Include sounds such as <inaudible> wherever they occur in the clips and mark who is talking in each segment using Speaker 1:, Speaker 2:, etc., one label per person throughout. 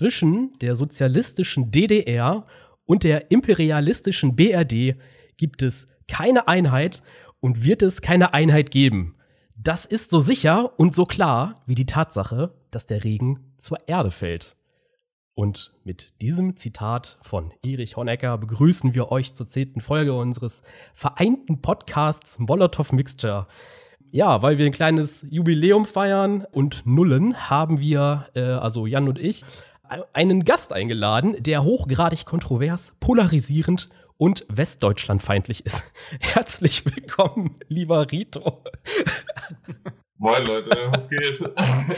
Speaker 1: zwischen der sozialistischen DDR und der imperialistischen BRD gibt es keine Einheit und wird es keine Einheit geben. Das ist so sicher und so klar wie die Tatsache, dass der Regen zur Erde fällt. Und mit diesem Zitat von Erich Honecker begrüßen wir euch zur zehnten Folge unseres vereinten Podcasts Molotov Mixture. Ja, weil wir ein kleines Jubiläum feiern und nullen, haben wir, äh, also Jan und ich, einen Gast eingeladen, der hochgradig kontrovers, polarisierend und westdeutschlandfeindlich ist. <laughs> Herzlich willkommen, lieber Rito. <laughs>
Speaker 2: Moin Leute, was geht?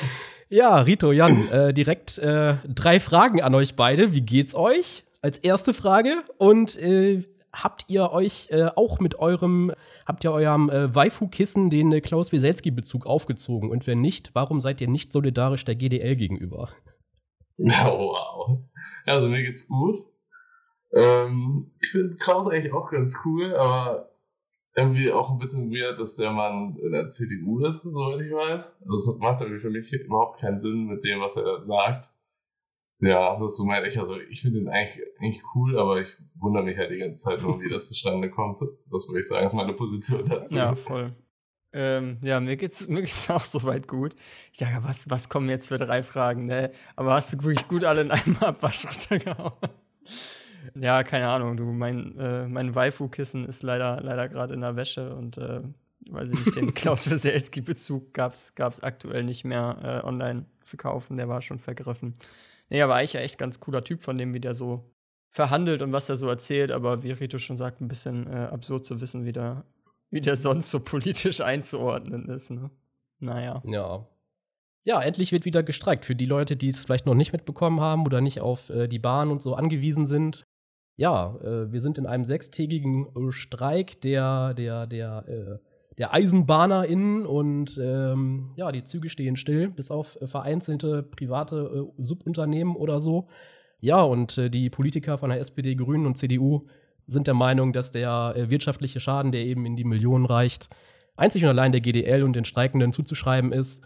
Speaker 2: <laughs>
Speaker 1: ja, Rito, Jan, äh, direkt äh, drei Fragen an euch beide. Wie geht's euch? Als erste Frage. Und äh, habt ihr euch äh, auch mit eurem, habt ihr eurem äh, Waifu-Kissen den äh, Klaus Wieselski-Bezug aufgezogen? Und wenn nicht, warum seid ihr nicht solidarisch der GDL gegenüber? <laughs>
Speaker 2: Oh, wow. Also mir geht's gut. Ähm, ich finde Klaus eigentlich auch ganz cool, aber irgendwie auch ein bisschen weird, dass der Mann in der CDU ist, soweit ich weiß. Also es macht irgendwie für mich überhaupt keinen Sinn mit dem, was er sagt. Ja, das ist so mein ich. Also ich finde ihn eigentlich, eigentlich cool, aber ich wundere mich halt die ganze Zeit nur, wie das zustande kommt. Das würde ich sagen, ist meine Position dazu.
Speaker 3: Ja, voll. Ähm, ja, mir geht's, <laughs> mir geht's auch soweit gut. Ich dachte, was, was kommen jetzt für drei Fragen, ne? Aber hast du wirklich gut alle in einem <laughs> Abwasch runtergehauen. ja, keine Ahnung, du, mein, äh, mein Waifu-Kissen ist leider, leider gerade in der Wäsche und äh, weiß ich nicht, den <laughs> Klaus Weselski-Bezug gab's, gab's aktuell nicht mehr äh, online zu kaufen, der war schon vergriffen. Nee, aber eigentlich echt ganz cooler Typ von dem, wie der so verhandelt und was er so erzählt, aber wie Rito schon sagt, ein bisschen äh, absurd zu wissen, wie der wie der sonst so politisch einzuordnen ist. Ne? Naja.
Speaker 1: Ja. Ja, endlich wird wieder gestreikt. Für die Leute, die es vielleicht noch nicht mitbekommen haben oder nicht auf äh, die Bahn und so angewiesen sind. Ja, äh, wir sind in einem sechstägigen äh, Streik der, der, der, äh, der EisenbahnerInnen und ähm, ja, die Züge stehen still, bis auf äh, vereinzelte private äh, Subunternehmen oder so. Ja, und die Politiker von der SPD, Grünen und CDU sind der Meinung, dass der äh, wirtschaftliche Schaden, der eben in die Millionen reicht, einzig und allein der GDL und den Streikenden zuzuschreiben ist.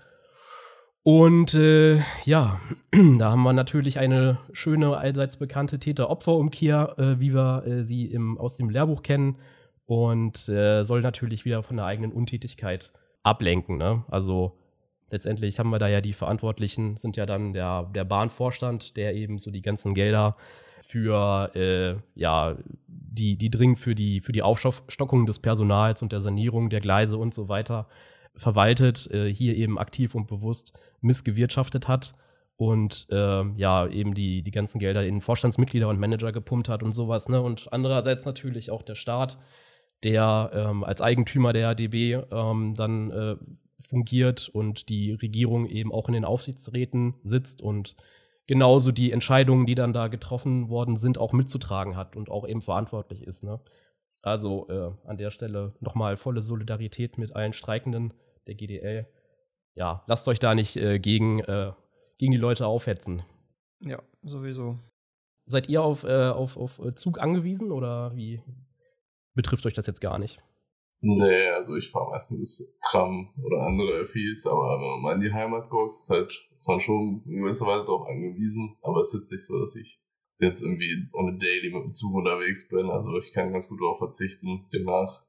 Speaker 1: Und äh, ja, <clears throat> da haben wir natürlich eine schöne, allseits bekannte Täter-Opfer-Umkehr, äh, wie wir äh, sie im, aus dem Lehrbuch kennen. Und äh, soll natürlich wieder von der eigenen Untätigkeit ablenken. Ne? Also letztendlich haben wir da ja die Verantwortlichen, sind ja dann der, der Bahnvorstand, der eben so die ganzen Gelder für äh, ja, die, die dringend für die, für die Aufstockung des Personals und der Sanierung der Gleise und so weiter verwaltet, äh, hier eben aktiv und bewusst missgewirtschaftet hat und äh, ja, eben die, die ganzen Gelder in Vorstandsmitglieder und Manager gepumpt hat und sowas. Ne? Und andererseits natürlich auch der Staat, der ähm, als Eigentümer der DB ähm, dann äh, fungiert und die Regierung eben auch in den Aufsichtsräten sitzt und genauso die Entscheidungen, die dann da getroffen worden sind, auch mitzutragen hat und auch eben verantwortlich ist. Ne? Also äh, an der Stelle nochmal volle Solidarität mit allen Streikenden der GDL. Ja, lasst euch da nicht äh, gegen, äh, gegen die Leute aufhetzen.
Speaker 3: Ja, sowieso.
Speaker 1: Seid ihr auf, äh, auf, auf Zug angewiesen oder wie betrifft euch das jetzt gar nicht?
Speaker 2: Nee, also ich fahre meistens Tram oder andere Öffis, aber wenn man mal in die Heimat guckt, ist, halt, ist man schon in gewisser Weise darauf angewiesen. Aber es ist jetzt nicht so, dass ich jetzt irgendwie on a daily mit dem Zug unterwegs bin. Also ich kann ganz gut darauf verzichten, demnach.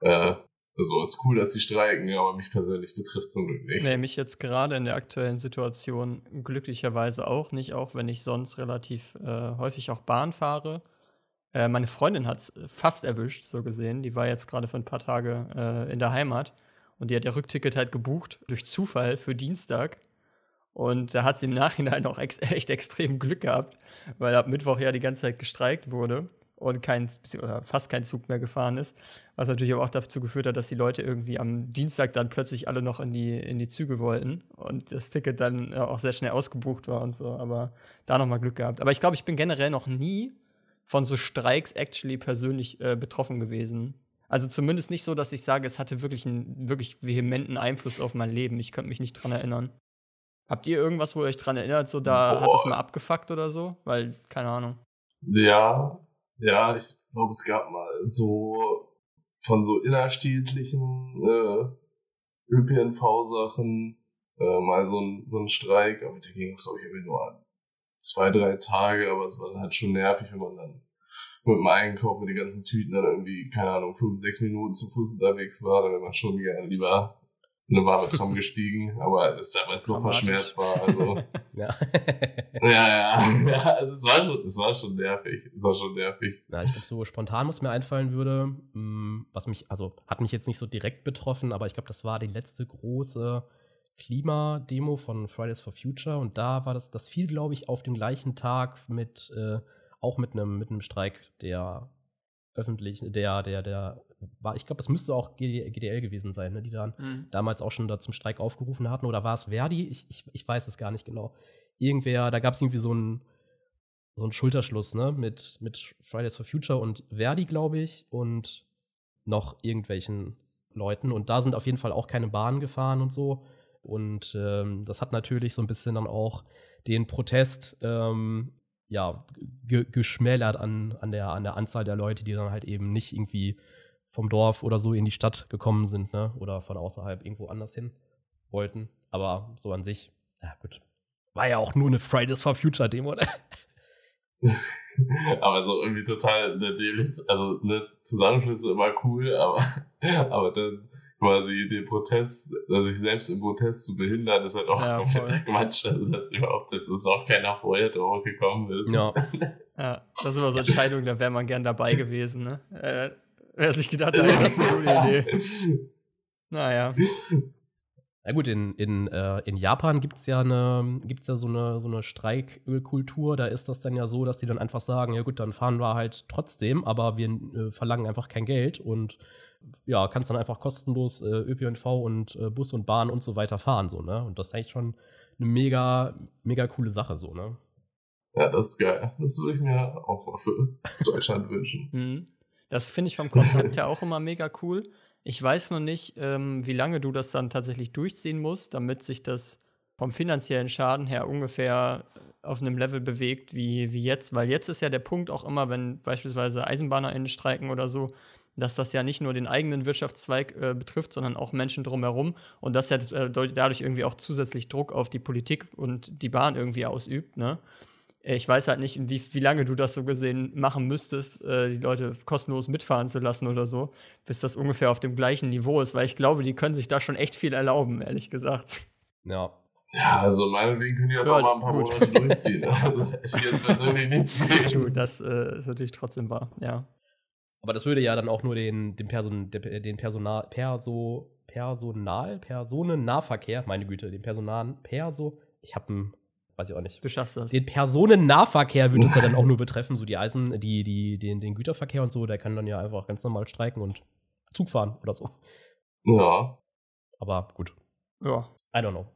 Speaker 2: Äh, also ist cool, dass sie streiken, aber mich persönlich betrifft es zum Glück nicht.
Speaker 3: Nee, mich jetzt gerade in der aktuellen Situation glücklicherweise auch nicht, auch wenn ich sonst relativ äh, häufig auch Bahn fahre. Äh, meine Freundin hat es fast erwischt, so gesehen. Die war jetzt gerade für ein paar Tage äh, in der Heimat und die hat ihr Rückticket halt gebucht durch Zufall für Dienstag. Und da hat sie im Nachhinein auch ex <laughs> echt extrem Glück gehabt, weil ab Mittwoch ja die ganze Zeit gestreikt wurde und kein, fast kein Zug mehr gefahren ist. Was natürlich auch dazu geführt hat, dass die Leute irgendwie am Dienstag dann plötzlich alle noch in die, in die Züge wollten und das Ticket dann auch sehr schnell ausgebucht war und so. Aber da nochmal Glück gehabt. Aber ich glaube, ich bin generell noch nie von so Streiks actually persönlich äh, betroffen gewesen. Also zumindest nicht so, dass ich sage, es hatte wirklich einen wirklich vehementen Einfluss auf mein Leben. Ich könnte mich nicht dran erinnern. Habt ihr irgendwas, wo ihr euch dran erinnert, so da Boah. hat das mal abgefuckt oder so? Weil, keine Ahnung.
Speaker 2: Ja, ja, ich glaube, es gab mal so von so innerstädtlichen äh, ÖPNV-Sachen äh, mal so ein, so ein Streik, aber der ging, glaube ich, irgendwie nur an zwei, drei Tage, aber es war dann halt schon nervig, wenn man dann mit dem Einkauf mit den ganzen Tüten dann irgendwie, keine Ahnung, fünf, sechs Minuten zu Fuß unterwegs war, dann wäre man schon gerne lieber in eine warme Tram <laughs> gestiegen, aber es ist aber so verschmerzbar, also. <laughs>
Speaker 1: Ja.
Speaker 2: Ja, ja, <laughs> ja, also es war schon, es war schon nervig, es war schon nervig.
Speaker 1: Na, ich glaube, so spontan, was mir einfallen würde, mh, was mich, also hat mich jetzt nicht so direkt betroffen, aber ich glaube, das war die letzte große Klimademo von Fridays for Future und da war das, das fiel, glaube ich, auf den gleichen Tag mit, äh, auch mit einem mit einem Streik der öffentlichen, der, der, der war, ich glaube, das müsste auch GD, GDL gewesen sein, ne, die dann
Speaker 3: Mhm.
Speaker 1: damals auch schon da zum Streik aufgerufen hatten. Oder war es Verdi? Ich, ich, ich weiß es gar nicht genau. Irgendwer, da gab es irgendwie so einen so einen Schulterschluss, ne? Mit, mit Fridays for Future und Verdi, glaube ich, und noch irgendwelchen Leuten. Und da sind auf jeden Fall auch keine Bahnen gefahren und so. Und ähm, das hat natürlich so ein bisschen dann auch den Protest ähm, ja, ge geschmälert an, an, der, an der Anzahl der Leute, die dann halt eben nicht irgendwie vom Dorf oder so in die Stadt gekommen sind, ne? Oder von außerhalb irgendwo anders hin wollten. Aber so an sich, ja gut. War ja auch nur eine Fridays for Future Demo, ne? <laughs>
Speaker 2: aber so irgendwie total der dämlich, also ne, Zusammenschlüsse immer cool, aber, <laughs> aber dann quasi den Protest, also sich selbst im Protest zu behindern, ist halt auch
Speaker 3: Ja,
Speaker 2: kompletter. Quatsch. Also das überhaupt, das ist auch keiner vorher drauf gekommen ist.
Speaker 1: Ja. <laughs>
Speaker 3: Ja, das ist immer so Entscheidung, da wäre man gern dabei gewesen, ne? Äh, wer sich gedacht hat, <laughs> das ist eine gute Idee. <laughs> Naja.
Speaker 1: Na gut, in, in, äh, in Japan gibt es ja, eine, gibt's ja so eine, so eine Streikkultur. Da ist das dann ja so, dass die dann einfach sagen: Ja, gut, dann fahren wir halt trotzdem, aber wir äh, verlangen einfach kein Geld und ja, kannst dann einfach kostenlos äh, ÖPNV und äh, Bus und Bahn und so weiter fahren, so, ne? Und das ist eigentlich schon eine mega, mega coole Sache, so, ne?
Speaker 2: Ja, das ist geil. Das würde ich mir auch mal für Deutschland <laughs> wünschen.
Speaker 3: Mhm. Das finde ich vom Konzept her auch immer mega cool. Ich weiß nur nicht, ähm, wie lange du das dann tatsächlich durchziehen musst, damit sich das vom finanziellen Schaden her ungefähr auf einem Level bewegt wie, wie jetzt. Weil jetzt ist ja der Punkt auch immer, wenn beispielsweise EisenbahnerInnen streiken oder so, dass das ja nicht nur den eigenen Wirtschaftszweig äh, betrifft, sondern auch Menschen drumherum und dass ja äh, dadurch irgendwie auch zusätzlich Druck auf die Politik und die Bahn irgendwie ausübt. Ne? Äh, Ich weiß halt nicht, wie, wie lange du das so gesehen machen müsstest, äh, die Leute kostenlos mitfahren zu lassen oder so, bis das ungefähr auf dem gleichen Niveau ist, weil ich glaube, die können sich da schon echt viel erlauben, ehrlich gesagt.
Speaker 1: Ja.
Speaker 2: Ja, also meinetwegen können die das
Speaker 3: Ja,
Speaker 2: auch mal ein paar
Speaker 3: gut.
Speaker 2: Monate durchziehen. <laughs> Also das ist jetzt persönlich nichts <laughs> gegen.
Speaker 3: Du, das äh, ist natürlich trotzdem wahr, ja.
Speaker 1: Aber das würde ja dann auch nur den, den, Person, den Personal, Perso, Personal, Personennahverkehr, meine Güte, den Personal, Perso, ich habe einen, weiß ich auch nicht.
Speaker 3: Du schaffst das.
Speaker 1: Den Personennahverkehr würde es ja dann auch nur betreffen, so die Eisen, die, die, den, den Güterverkehr und so, der kann dann ja einfach ganz normal streiken und Zug fahren oder so.
Speaker 2: Ja.
Speaker 1: Aber gut,
Speaker 3: Ja,
Speaker 1: I don't know.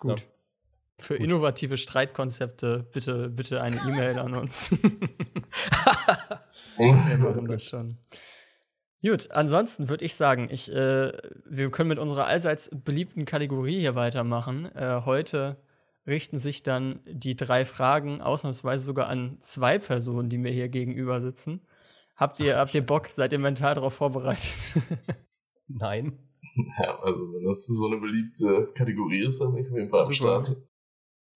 Speaker 3: gut.
Speaker 1: Ja.
Speaker 3: Für
Speaker 1: Gut.
Speaker 3: innovative Streitkonzepte bitte, bitte eine <laughs> E-Mail an uns. <laughs> Wir machen das schon. Gut, ansonsten würde ich sagen, ich, äh, wir können mit unserer allseits beliebten Kategorie hier weitermachen. Äh, heute richten sich dann die drei Fragen ausnahmsweise sogar an zwei Personen, die mir hier gegenüber sitzen. Habt ihr, habt ihr Bock? Seid ihr mental darauf vorbereitet? <laughs>
Speaker 1: Nein. <laughs>
Speaker 2: ja, also wenn das so eine beliebte Kategorie ist, dann bin ich auf jeden Fall am. Start.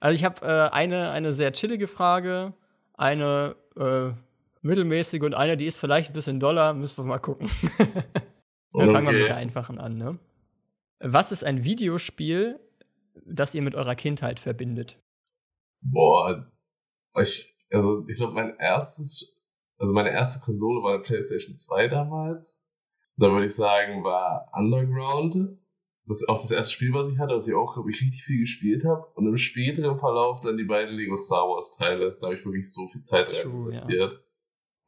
Speaker 3: Also ich habe äh, eine, eine sehr chillige Frage, eine äh, mittelmäßige und eine, die ist vielleicht ein bisschen doller. Müssen wir mal gucken. <laughs> Dann fangen wir mit der
Speaker 2: Okay.
Speaker 3: einfachen an, ne? Was ist ein Videospiel, das ihr mit eurer Kindheit verbindet?
Speaker 2: Boah, ich, also ich glaube, mein erstes, also meine erste Konsole war eine PlayStation 2 damals. Da würde ich sagen, war Underground. Das ist auch das erste Spiel, was ich hatte, was ich auch, glaube ich, richtig viel gespielt habe. Und im späteren Verlauf dann die beiden Lego Star Wars Teile. Da habe ich wirklich so viel Zeit rein investiert.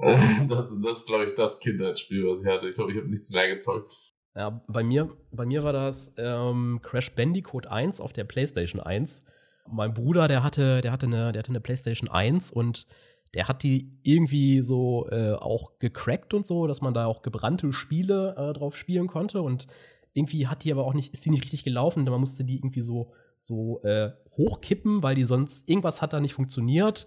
Speaker 2: <laughs> Das ist, das ist, glaube ich, das Kindheitsspiel, was ich hatte. Ich glaube, ich habe nichts mehr gezockt.
Speaker 1: Ja, bei mir, bei mir war das ähm, Crash Bandicoot 1 auf der PlayStation 1. Mein Bruder, der hatte, der hatte eine, der hatte eine PlayStation 1 und der hat die irgendwie so äh, auch gecrackt und so, dass man da auch gebrannte Spiele äh, drauf spielen konnte. Und irgendwie hat die aber auch nicht, ist die nicht richtig gelaufen. Man musste die irgendwie so, so äh, hochkippen, weil die sonst irgendwas hat da nicht funktioniert.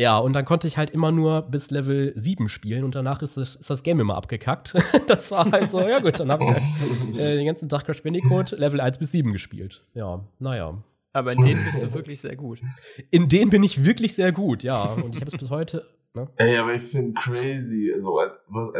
Speaker 1: Ja, und dann konnte ich halt immer nur bis Level 7 spielen und danach ist das, ist das Game immer abgekackt. <laughs> das war halt so, ja gut, dann habe ich halt <laughs> äh, den ganzen Tag Crash Bandicoot Level 1 bis 7 gespielt. Ja, naja.
Speaker 3: Aber in denen bist du wirklich sehr gut.
Speaker 1: In denen bin ich wirklich sehr gut, ja. Und ich habe es bis heute. Ne?
Speaker 2: Ey, aber ich finde crazy, so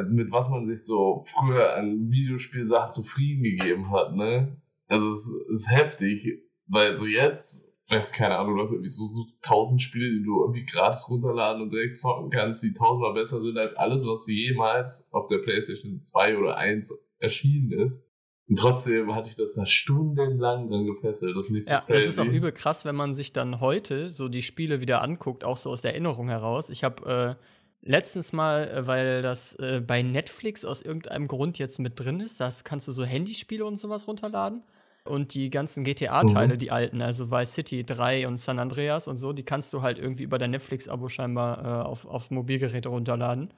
Speaker 2: mit was man sich so früher an Videospielsachen zufrieden gegeben hat, ne? Also es ist heftig, weil so jetzt, weiß keine Ahnung, du hast irgendwie so, so tausend Spiele, die du irgendwie gratis runterladen und direkt zocken kannst, die tausendmal besser sind als alles, was jemals auf der PlayStation 2 oder 1 erschienen ist. Und trotzdem hatte ich das da stundenlang dran gefesselt. Das ist
Speaker 3: ja, das ist auch übel krass, wenn man sich dann heute so die Spiele wieder anguckt, auch so aus der Erinnerung heraus. Ich habe äh, letztens mal, äh, weil das äh, bei Netflix aus irgendeinem Grund jetzt mit drin ist, das kannst du so Handyspiele und sowas runterladen. Und die ganzen GTA-Teile, mhm. die alten, also Vice City 3 und San Andreas und so, die kannst du halt irgendwie über dein Netflix-Abo scheinbar äh, auf, auf Mobilgeräte runterladen.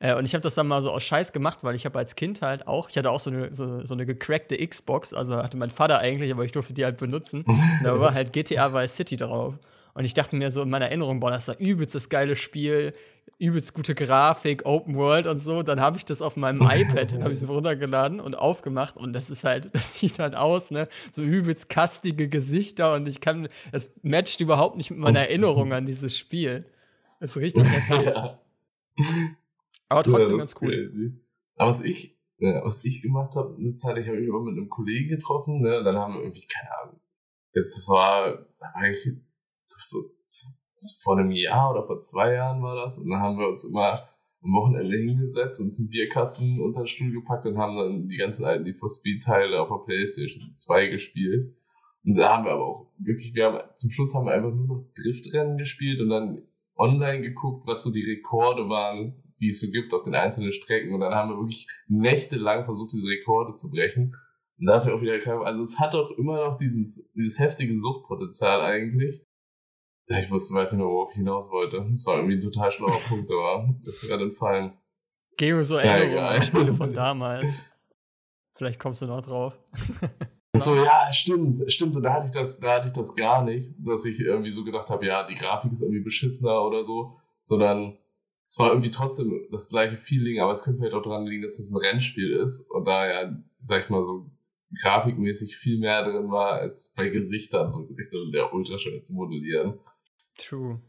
Speaker 3: Äh, und ich habe das dann mal so aus Scheiß gemacht, weil ich habe als Kind halt auch, ich hatte auch so eine, so, so eine gecrackte Xbox, also hatte mein Vater eigentlich, aber ich durfte die halt benutzen. da war halt GTA Vice City drauf. Und ich dachte mir so in meiner Erinnerung, boah, das war übelst das geile Spiel, übelst gute Grafik, Open World und so. Dann habe ich das auf meinem <laughs> iPad, habe ich so runtergeladen und aufgemacht und das ist halt, <laughs> das sieht halt aus, ne, so übelst kastige Gesichter und ich kann, das matcht überhaupt nicht mit meiner Erinnerung an dieses Spiel. Das ist richtig. <laughs> Ja. Aber trotzdem ja, ganz cool. Crazy.
Speaker 2: Aber was ich, ja, was ich gemacht habe, eine Zeit, ich habe mich immer mit einem Kollegen getroffen, ne, dann haben wir irgendwie, keine Ahnung, jetzt war, da war ich so, so vor einem Jahr oder vor zwei Jahren war das, und dann haben wir uns immer am Wochenende hingesetzt, uns einen Bierkasten unter den Stuhl gepackt und haben dann die ganzen alten Need for Speed Teile auf der Playstation 2 gespielt. Und da haben wir aber auch wirklich, wir haben, zum Schluss haben wir einfach nur noch Driftrennen gespielt und dann online geguckt, was so die Rekorde waren, die es so gibt auf den einzelnen Strecken. Und dann haben wir wirklich nächtelang versucht, diese Rekorde zu brechen. Und da ist ja auch wieder klar, also es hat doch immer noch dieses, dieses heftige Suchtpotenzial eigentlich. Ja, ich wusste, weiß nicht mehr, worauf ich hinaus wollte. Das war irgendwie ein total schlauer Punkt, aber das ist mir gerade entfallen.
Speaker 3: Geo so Erinnerungen an Spiele von damals. Vielleicht kommst du noch drauf. <laughs>
Speaker 2: so, ja, stimmt, stimmt. Und da hatte ich das, da hatte ich das gar nicht, dass ich irgendwie so gedacht habe, ja, die Grafik ist irgendwie beschissener oder so, sondern es war irgendwie trotzdem das gleiche Feeling, aber es könnte vielleicht auch daran liegen, dass es ein Rennspiel ist und da ja, sag ich mal, so grafikmäßig viel mehr drin war als bei Gesichtern. So Gesichter sind ja ultra schön zu modellieren.
Speaker 3: True.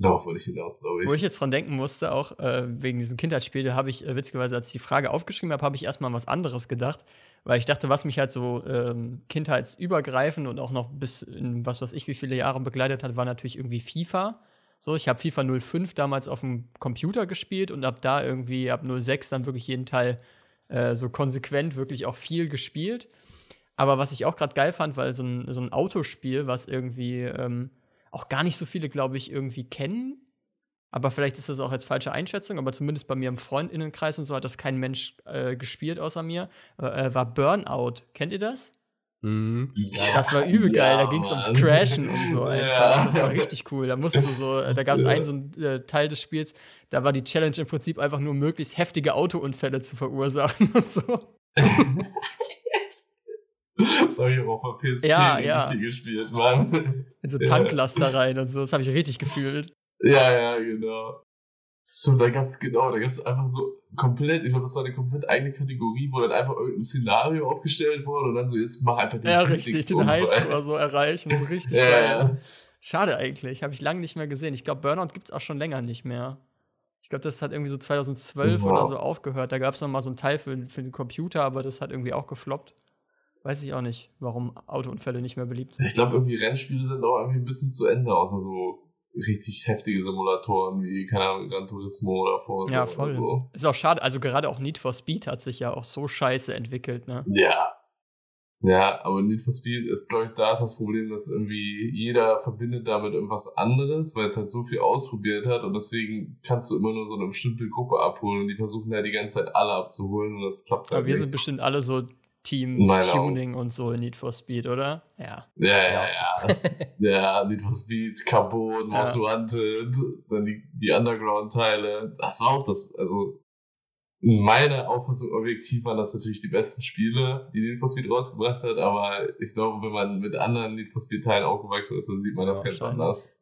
Speaker 2: Darauf wollte ich hinaus, glaube ich.
Speaker 3: Wo ich jetzt dran denken musste, auch äh, wegen diesem Kindheitsspiel, da habe ich äh, witzigerweise, als ich die Frage aufgeschrieben habe, habe ich erstmal an was anderes gedacht. Weil ich dachte, was mich halt so ähm, kindheitsübergreifend und auch noch bis in was weiß ich, wie viele Jahre begleitet hat, war natürlich irgendwie FIFA. So, ich habe FIFA 05 damals auf dem Computer gespielt und ab da irgendwie, ab 06 dann wirklich jeden Teil äh, so konsequent wirklich auch viel gespielt. Aber was ich auch gerade geil fand, weil so ein, so ein Autospiel, was irgendwie ähm, auch gar nicht so viele, glaube ich, irgendwie kennen. Aber vielleicht ist das auch als falsche Einschätzung, aber zumindest bei mir im Freundinnenkreis und so hat das kein Mensch äh, gespielt außer mir, äh, war Burnout. Kennt ihr das? Mhm. Das war übel geil, ja, da ging es ums Crashen und so einfach. Ja. Das war richtig cool. Da musst du so, äh, da gab es einen so einen äh, Teil des Spiels, da war die Challenge im Prinzip einfach nur möglichst heftige Autounfälle zu verursachen <laughs> und so. <laughs>
Speaker 2: Das habe ich auch auf der PSP
Speaker 3: ja, ja.
Speaker 2: gespielt, Mann. <laughs>
Speaker 3: In so Tanklaster rein und so, das habe ich richtig gefühlt.
Speaker 2: Ja, ja, genau. So, da gab's, genau, da gab's einfach so komplett, ich glaube, das war eine komplett eigene Kategorie, wo dann einfach irgendein Szenario aufgestellt wurde und dann so, jetzt mach einfach
Speaker 3: den Ja, richtig, den Highscore so erreichen, so <laughs> richtig ja, geil. Ja. Schade eigentlich, habe ich lange nicht mehr gesehen. Ich glaube, Burnout gibt's auch schon länger nicht mehr. Ich glaube, das hat irgendwie so 2012 wow. oder so aufgehört. Da gab's noch mal so einen Teil für, für den Computer, aber das hat irgendwie auch gefloppt. Weiß ich auch nicht, warum Autounfälle nicht mehr beliebt sind.
Speaker 2: Ich glaube, irgendwie Rennspiele sind auch irgendwie ein bisschen zu Ende, außer so richtig heftige Simulatoren wie, keine Ahnung, Gran Turismo oder Forza.
Speaker 3: Ja, voll. So. Ist auch schade. Also gerade auch Need for Speed hat sich ja auch so scheiße entwickelt, ne?
Speaker 2: Ja. Ja, aber Need for Speed ist, glaube ich, da ist das Problem, dass irgendwie jeder verbindet damit irgendwas anderes, weil es halt so viel ausprobiert hat und deswegen kannst du immer nur so eine bestimmte Gruppe abholen und die versuchen ja die ganze Zeit alle abzuholen und das klappt
Speaker 3: halt Aber wir nicht. sind bestimmt alle so Team-Tuning und so in Need for Speed, oder?
Speaker 2: Ja. Ja, ja, ja. <laughs> ja, Need for Speed, Carbon, Most ja. Wanted, dann die, die Underground-Teile. Das war auch das, also in meiner Auffassung objektiv waren das natürlich die besten Spiele, die Need for Speed rausgebracht hat, aber ich glaube, wenn man mit anderen Need for Speed-Teilen aufgewachsen ist, dann sieht man das ganz anders.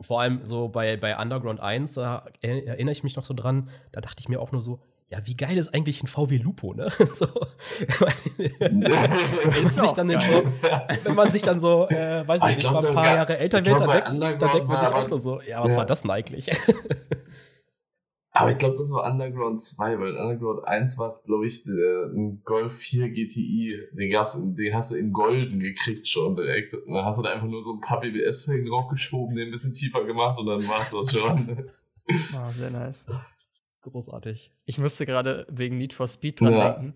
Speaker 1: Vor allem so bei, bei Underground 1, da erinnere ich mich noch so dran, da dachte ich mir auch nur so, ja, wie geil ist eigentlich ein VW Lupo, ne? <laughs> so, <laughs> wenn, man sich dann so, wenn man sich dann so, äh, weiß ich nicht, mal ein paar Jahre älter wird, dann, denkt, dann denkt man sich auch nur so, ja, was ja. war das denn eigentlich? <laughs>
Speaker 2: Aber ich glaube, das war Underground 2, weil Underground 1 war es, glaube ich, der, ein Golf 4 GTI. Den, gab's, den hast du in Golden gekriegt schon direkt. Und dann hast du da einfach nur so ein paar BBS-Felgen draufgeschoben, den ein bisschen tiefer gemacht und dann war es das schon.
Speaker 3: Ah, sehr nice. Großartig. Ich musste gerade wegen Need for Speed dran ja. denken.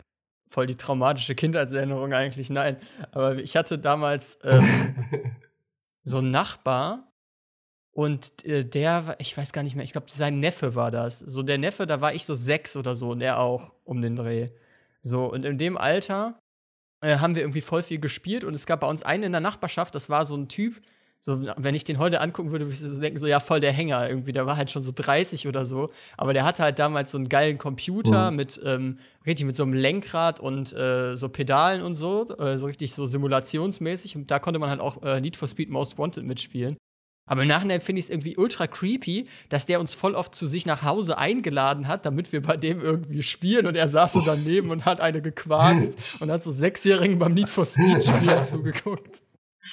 Speaker 3: Voll die traumatische Kindheitserinnerung eigentlich. Nein, aber ich hatte damals <laughs> ähm, so einen Nachbar und äh, der, ich weiß gar nicht mehr, ich glaube, sein Neffe war das. So der Neffe, da war ich so sechs oder so und er auch um den Dreh. So, und in dem Alter äh, haben wir irgendwie voll viel gespielt und es gab bei uns einen in der Nachbarschaft, das war so ein Typ, so, wenn ich den heute angucken würde, würde ich so denken, so, ja, voll der Hänger irgendwie. Der war halt schon so 30 oder so. Aber der hatte halt damals so einen geilen Computer mhm. mit, ähm, richtig mit so einem Lenkrad und äh, so Pedalen und so. Äh, so richtig so simulationsmäßig. Und da konnte man halt auch äh, Need for Speed Most Wanted mitspielen. Aber im Nachhinein finde ich es irgendwie ultra creepy, dass der uns voll oft zu sich nach Hause eingeladen hat, damit wir bei dem irgendwie spielen. Und er saß so daneben und hat eine gequarzt <laughs> und hat so Sechsjährigen beim Need for Speed Spiel <laughs> zugeguckt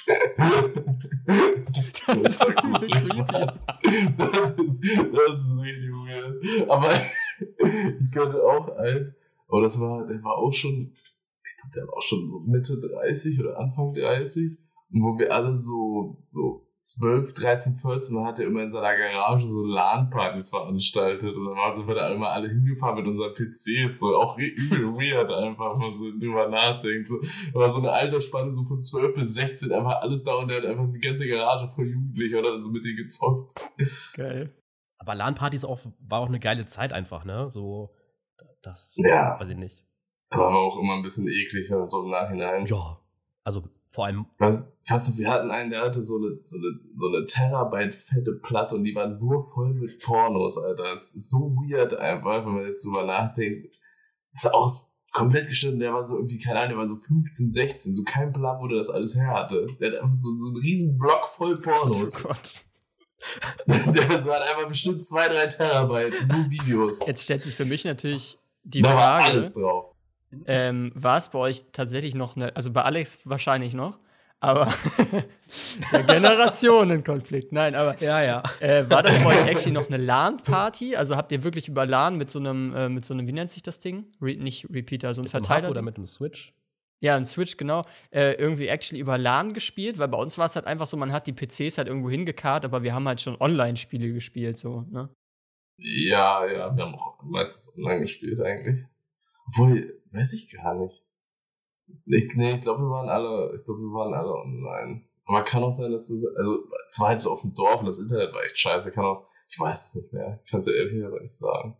Speaker 2: das ist so, das ist. <laughs> Das ist, das ist really weird. Aber <laughs> ich könnte auch ein, aber das war, der war auch schon, ich glaube, der war auch schon so Mitte 30 oder Anfang 30. Und wo wir alle so, so 12, 13, 14, man hat ja immer in seiner Garage so LAN-Partys veranstaltet und dann sind wir da immer alle hingefahren mit unseren PCs, so auch übel weird einfach, wenn man so drüber nachdenkt. So, war so eine Altersspanne so von 12 bis 16, einfach alles da und der hat einfach die ganze Garage voll Jugendliche oder so mit denen gezockt.
Speaker 3: Geil.
Speaker 1: Aber LAN-Partys auch, war auch eine geile Zeit einfach, ne? So, das,
Speaker 2: ja.
Speaker 1: weiß ich nicht.
Speaker 2: Aber war auch immer ein bisschen eklig und so im Nachhinein.
Speaker 1: Ja, also vor allem.
Speaker 2: Was, weißt du, wir hatten einen, der hatte so eine, so eine, so eine Terabyte fette Platte und die war nur voll mit Pornos, Alter. Das ist so weird einfach, wenn man jetzt drüber nachdenkt. Das ist auch komplett gestört der war so irgendwie, keine Ahnung, der war so 15, 16, so kein Plan, wo der das alles her hatte. Der hat einfach so, so einen riesen Block voll Pornos. Oh Gott. <laughs> das waren einfach bestimmt zwei, drei Terabyte, nur Videos.
Speaker 3: Jetzt stellt sich für mich natürlich die da Frage. War
Speaker 2: alles drauf
Speaker 3: ähm, war es bei euch tatsächlich noch eine, also bei Alex wahrscheinlich noch, aber <laughs> der Generationenkonflikt. Nein, aber
Speaker 1: ja, ja.
Speaker 3: Äh, war das bei euch actually noch eine LAN-Party? Also habt ihr wirklich über LAN mit so einem, äh, mit so einem, wie nennt sich das Ding? Re nicht Repeater, so ein Verteiler.
Speaker 1: oder mit einem Switch?
Speaker 3: Ja, ein Switch, genau. Äh, irgendwie actually über LAN gespielt, weil bei uns war es halt einfach so, man hat die PCs halt irgendwo hingekarrt, aber wir haben halt schon Online-Spiele gespielt, so, ne?
Speaker 2: Ja, ja, wir haben auch meistens online gespielt eigentlich. Obwohl, Weiß ich gar nicht. Ich, nee, ich glaube, wir waren alle, ich glaube, wir waren alle online. Aber kann auch sein, dass es, also, es war halt so auf dem Dorf und das Internet war echt scheiße. Kann auch, ich weiß es nicht mehr. Ich kann es dir ehrlich aber nicht sagen.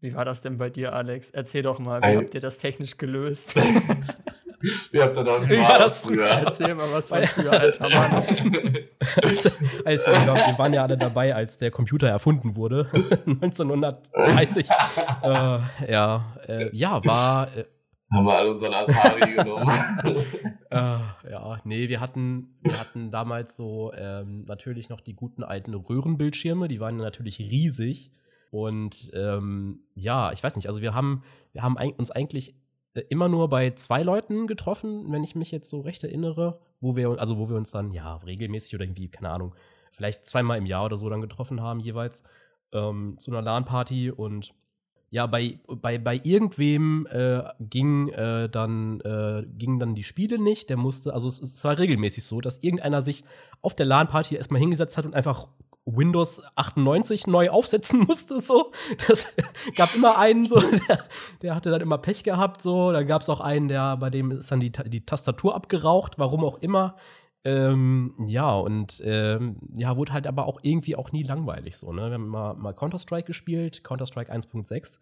Speaker 3: Wie war das denn bei dir, Alex? Erzähl doch mal, wie Ein habt ihr das technisch gelöst? <laughs> <laughs>
Speaker 2: wie habt da, wie war das früher?
Speaker 3: Erzähl mal was von früher, alter Mann.
Speaker 1: also, also, wir waren ja alle dabei, als der Computer erfunden wurde, <laughs> 1930. äh, ja, äh, ja, war. Äh,
Speaker 2: haben wir alle unseren Atari genommen. <laughs>
Speaker 1: äh, ja, nee, wir hatten, wir hatten damals so ähm, natürlich noch die guten alten Röhrenbildschirme, die waren natürlich riesig. Und ähm, ja, ich weiß nicht, also wir haben, wir haben uns eigentlich immer nur bei zwei Leuten getroffen, wenn ich mich jetzt so recht erinnere, wo wir, also wo wir uns dann, ja, regelmäßig oder irgendwie, keine Ahnung, vielleicht zweimal im Jahr oder so dann getroffen haben, jeweils, ähm, zu einer LAN-Party und ja, bei, bei, bei irgendwem äh, ging, äh, dann, äh, gingen dann die Spiele nicht. Der musste, also es, es war regelmäßig so, dass irgendeiner sich auf der LAN-Party erstmal hingesetzt hat und einfach Windows 98 neu aufsetzen <laughs> musste, so. Das <laughs> gab immer einen, so, <laughs> der, der hatte dann immer Pech gehabt, so. Dann gab es auch einen, der, bei dem ist dann die, die Tastatur abgeraucht, warum auch immer. Ähm, ja, und ähm, ja, wurde halt aber auch irgendwie auch nie langweilig so, ne? Wir haben mal, mal Counter-Strike gespielt, Counter-Strike 1.6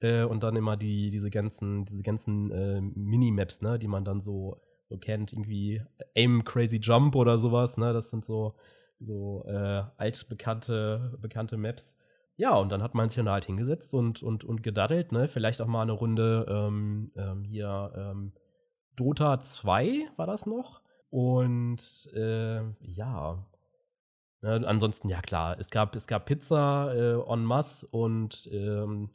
Speaker 1: äh, und dann immer die, diese ganzen, diese ganzen äh, Minimaps, ne, die man dann so, so kennt, irgendwie Aim Crazy Jump oder sowas, ne? Das sind so, so äh, altbekannte bekannte Maps. Ja, und dann hat man sich dann halt hingesetzt und, und, und gedaddelt, ne? Vielleicht auch mal eine Runde ähm, ähm, hier ähm, Dota 2 war das noch. Und äh, ja. Ne, ansonsten, ja klar, es gab, es gab Pizza äh, en masse und ähm,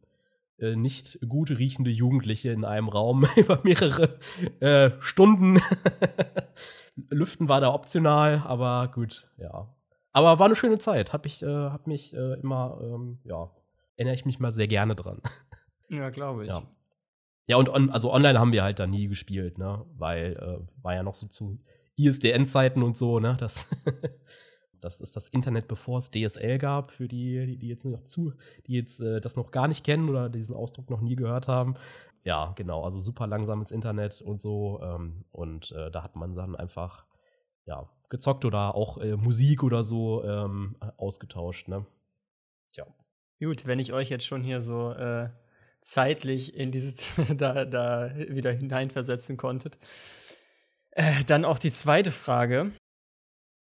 Speaker 1: äh, nicht gut riechende Jugendliche in einem Raum <laughs> über mehrere äh, Stunden. <laughs> Lüften war da optional, aber gut, ja. Aber war eine schöne Zeit. Hab ich, äh, hab mich äh, immer, ähm, ja, erinnere ich mich mal sehr gerne dran. <laughs>
Speaker 3: Ja, glaube ich.
Speaker 1: Ja. Ja, und on, also online haben wir halt da nie gespielt, ne? Weil äh, war ja noch so zu ISDN-Zeiten und so, ne? Das, <laughs> das ist das Internet, bevor es DSL gab, für die, die, die jetzt noch zu, die jetzt äh, das noch gar nicht kennen oder diesen Ausdruck noch nie gehört haben. Ja, genau, also super langsames Internet und so. Ähm, und äh, da hat man dann einfach ja, gezockt oder auch äh, Musik oder so ähm, ausgetauscht, ne?
Speaker 3: Tja. Gut, wenn ich euch jetzt schon hier so äh, zeitlich in diese <laughs> da, da wieder hineinversetzen konntet. Äh, dann auch die zweite Frage.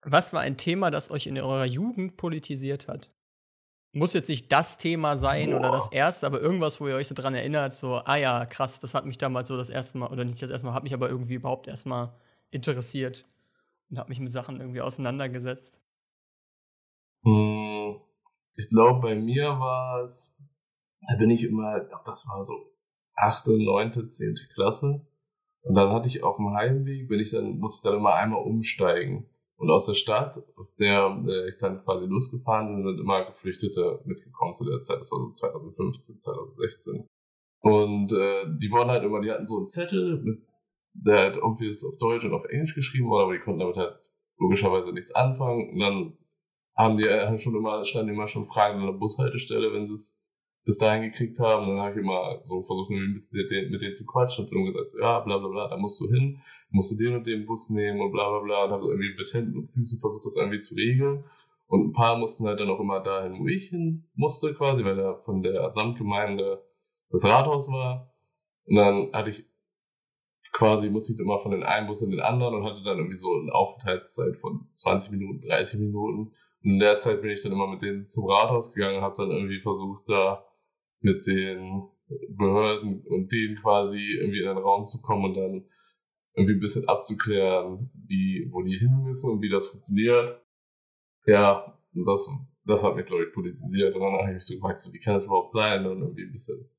Speaker 3: Was war ein Thema, das euch in eurer Jugend politisiert hat? Muss jetzt nicht das Thema sein Boah. oder das erste, aber irgendwas, wo ihr euch so dran erinnert, so, ah ja, krass, das hat mich damals so das erste Mal, oder nicht das erste Mal, hat mich aber irgendwie überhaupt erstmal interessiert und hat mich mit Sachen irgendwie auseinandergesetzt.
Speaker 2: Hm, ich glaube, bei mir war es da bin ich immer, das war so achte, neunte, zehnte Klasse. Und dann hatte ich auf dem Heimweg, bin ich dann, musste ich dann immer einmal umsteigen. Und aus der Stadt, aus der äh, ich dann quasi losgefahren bin, sind immer Geflüchtete mitgekommen zu der Zeit. Das war so 2015, 2016. Und äh, die wurden halt immer, die hatten so einen Zettel, mit, der halt irgendwie ist auf Deutsch und auf Englisch geschrieben wurde, aber die konnten damit halt logischerweise nichts anfangen. Und dann haben die äh, schon immer, standen immer schon Fragen an der Bushaltestelle, wenn sie es bis dahin gekriegt haben. Und dann habe ich immer so versucht, ein bisschen mit denen zu quatschen und dann gesagt, ja, bla bla bla, da musst du hin, musst du den und den Bus nehmen und bla bla bla. Und habe irgendwie mit Händen und Füßen versucht, das irgendwie zu regeln. Und ein paar mussten halt dann auch immer dahin, wo ich hin musste, quasi, weil da von der Samtgemeinde das Rathaus war. Und dann hatte ich quasi, musste ich immer von den einen Bus in den anderen und hatte dann irgendwie so eine Aufenthaltszeit von 20 Minuten, 30 Minuten. Und in der Zeit bin ich dann immer mit denen zum Rathaus gegangen und habe dann irgendwie versucht, da mit den Behörden und denen quasi irgendwie in den Raum zu kommen und dann irgendwie ein bisschen abzuklären, wie, wo die hin müssen und wie das funktioniert. Ja, das, das hat mich, glaube ich, politisiert. Und dann habe ich mich so gefragt, so, wie kann das überhaupt sein? Und irgendwie ein bisschen